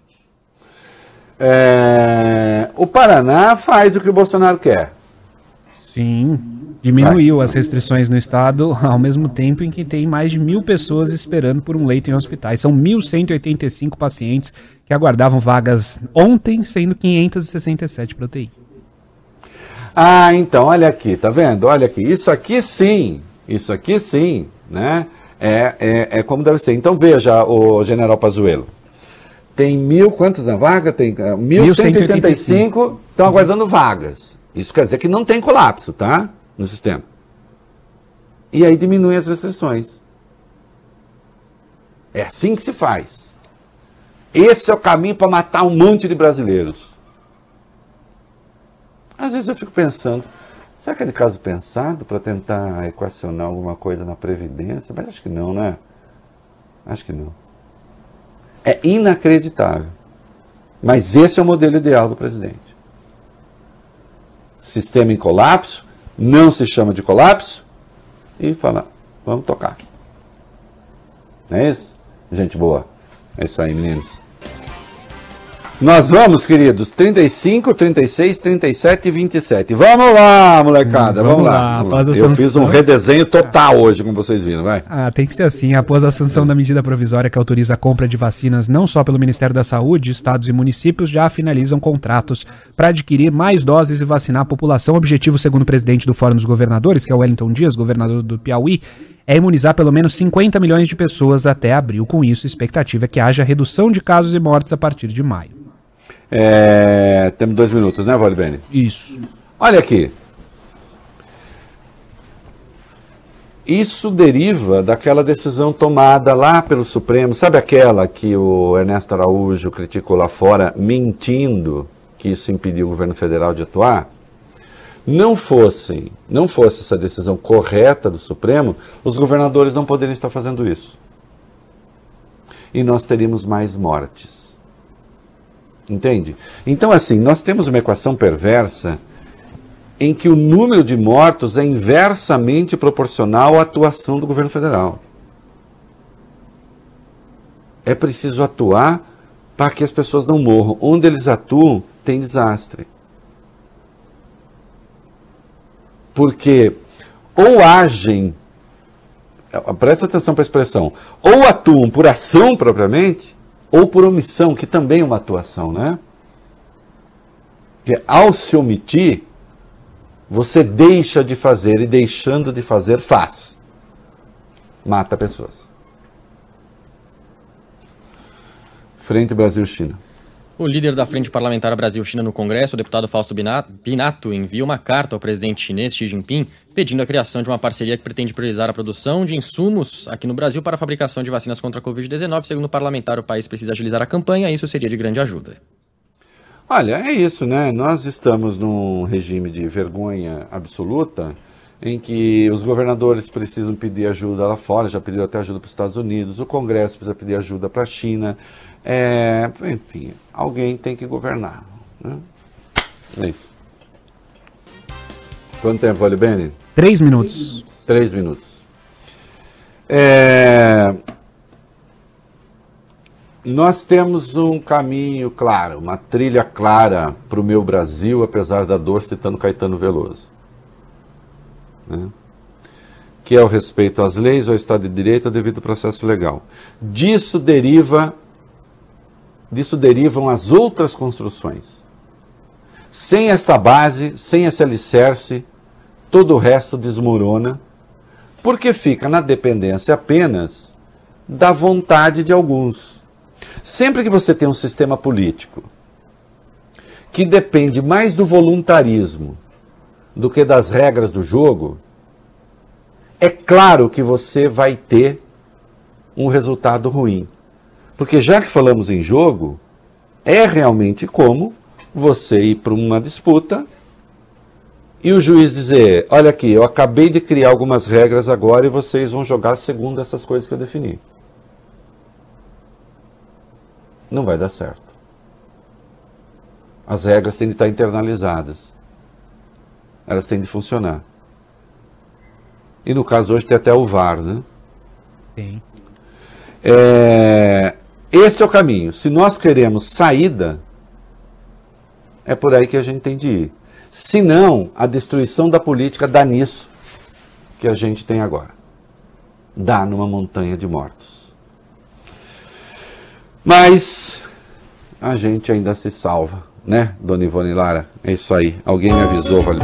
É... O Paraná faz o que o Bolsonaro quer. Sim, diminuiu as restrições no estado [LAUGHS] ao mesmo tempo em que tem mais de mil pessoas esperando por um leito em hospitais. São 1.185 pacientes que aguardavam vagas ontem, sendo 567 para UTI. Ah, então, olha aqui, tá vendo? Olha aqui, isso aqui sim, isso aqui sim, né? É, é, é como deve ser. Então veja, o general Pazuello. Tem mil, quantos na vaga? Tem uh, 1.185 estão aguardando vagas. Isso quer dizer que não tem colapso, tá? No sistema. E aí diminui as restrições. É assim que se faz. Esse é o caminho para matar um monte de brasileiros. Às vezes eu fico pensando, será aquele caso pensado para tentar equacionar alguma coisa na Previdência? Mas acho que não, né? Acho que não. É inacreditável. Mas esse é o modelo ideal do presidente sistema em colapso, não se chama de colapso, e fala, vamos tocar. Não é isso? Gente boa. É isso aí, meninos. Nós vamos, queridos, 35, 36, 37 e 27. Vamos lá, molecada, vamos, vamos lá. lá. Eu sanção... fiz um redesenho total hoje, como vocês viram, vai. Ah, tem que ser assim. Após a sanção da medida provisória que autoriza a compra de vacinas não só pelo Ministério da Saúde, estados e municípios já finalizam contratos para adquirir mais doses e vacinar a população. Objetivo, segundo o presidente do Fórum dos Governadores, que é o Wellington Dias, governador do Piauí, é imunizar pelo menos 50 milhões de pessoas até abril. Com isso, a expectativa é que haja redução de casos e mortes a partir de maio. É, temos dois minutos, né, Valibene? Isso. Olha aqui. Isso deriva daquela decisão tomada lá pelo Supremo. Sabe aquela que o Ernesto Araújo criticou lá fora, mentindo que isso impediu o governo federal de atuar? Não fossem, não fosse essa decisão correta do Supremo, os governadores não poderiam estar fazendo isso. E nós teríamos mais mortes. Entende? Então, assim, nós temos uma equação perversa em que o número de mortos é inversamente proporcional à atuação do governo federal. é preciso atuar para que as pessoas não morram. Onde eles atuam, tem desastre. Porque ou agem, presta atenção para a expressão, ou atuam por ação propriamente, ou por omissão, que também é uma atuação, né? Que ao se omitir, você deixa de fazer e deixando de fazer, faz. Mata pessoas. Frente Brasil-China. O líder da Frente Parlamentar Brasil-China no Congresso, o deputado Fausto Binato, envia uma carta ao presidente chinês Xi Jinping pedindo a criação de uma parceria que pretende priorizar a produção de insumos aqui no Brasil para a fabricação de vacinas contra a Covid-19. Segundo o parlamentar, o país precisa agilizar a campanha e isso seria de grande ajuda. Olha, é isso, né? Nós estamos num regime de vergonha absoluta em que os governadores precisam pedir ajuda lá fora, já pediram até ajuda para os Estados Unidos, o Congresso precisa pedir ajuda para a China. É, enfim, alguém tem que governar. Né? É isso. Quanto tempo, vale Bene? Três minutos. Três minutos. É, nós temos um caminho claro, uma trilha clara para o meu Brasil, apesar da dor, citando Caetano Veloso. Né? Que é o respeito às leis, ao Estado de Direito, ao devido processo legal. Disso deriva disso derivam as outras construções. Sem esta base, sem esse alicerce, todo o resto desmorona, porque fica na dependência apenas da vontade de alguns. Sempre que você tem um sistema político que depende mais do voluntarismo do que das regras do jogo, é claro que você vai ter um resultado ruim. Porque já que falamos em jogo, é realmente como você ir para uma disputa e o juiz dizer: Olha aqui, eu acabei de criar algumas regras agora e vocês vão jogar segundo essas coisas que eu defini. Não vai dar certo. As regras têm de estar internalizadas. Elas têm de funcionar. E no caso hoje tem até o VAR, né? Sim. É, este é o caminho. Se nós queremos saída, é por aí que a gente tem de ir. Se não, a destruição da política dá nisso que a gente tem agora. Dá numa montanha de mortos. Mas a gente ainda se salva, né, Dona Ivone Lara? É isso aí. Alguém me avisou, vale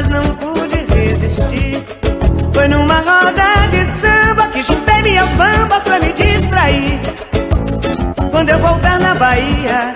mas não pude resistir. Foi numa roda de samba que juntei-me aos bambas pra me distrair. Quando eu voltar na Bahia,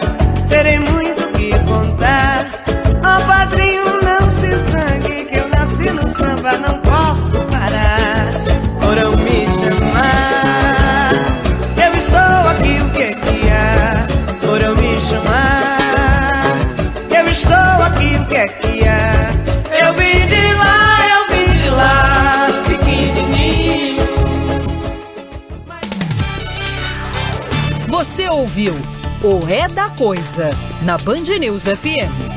ouviu o É da Coisa na Band News FM.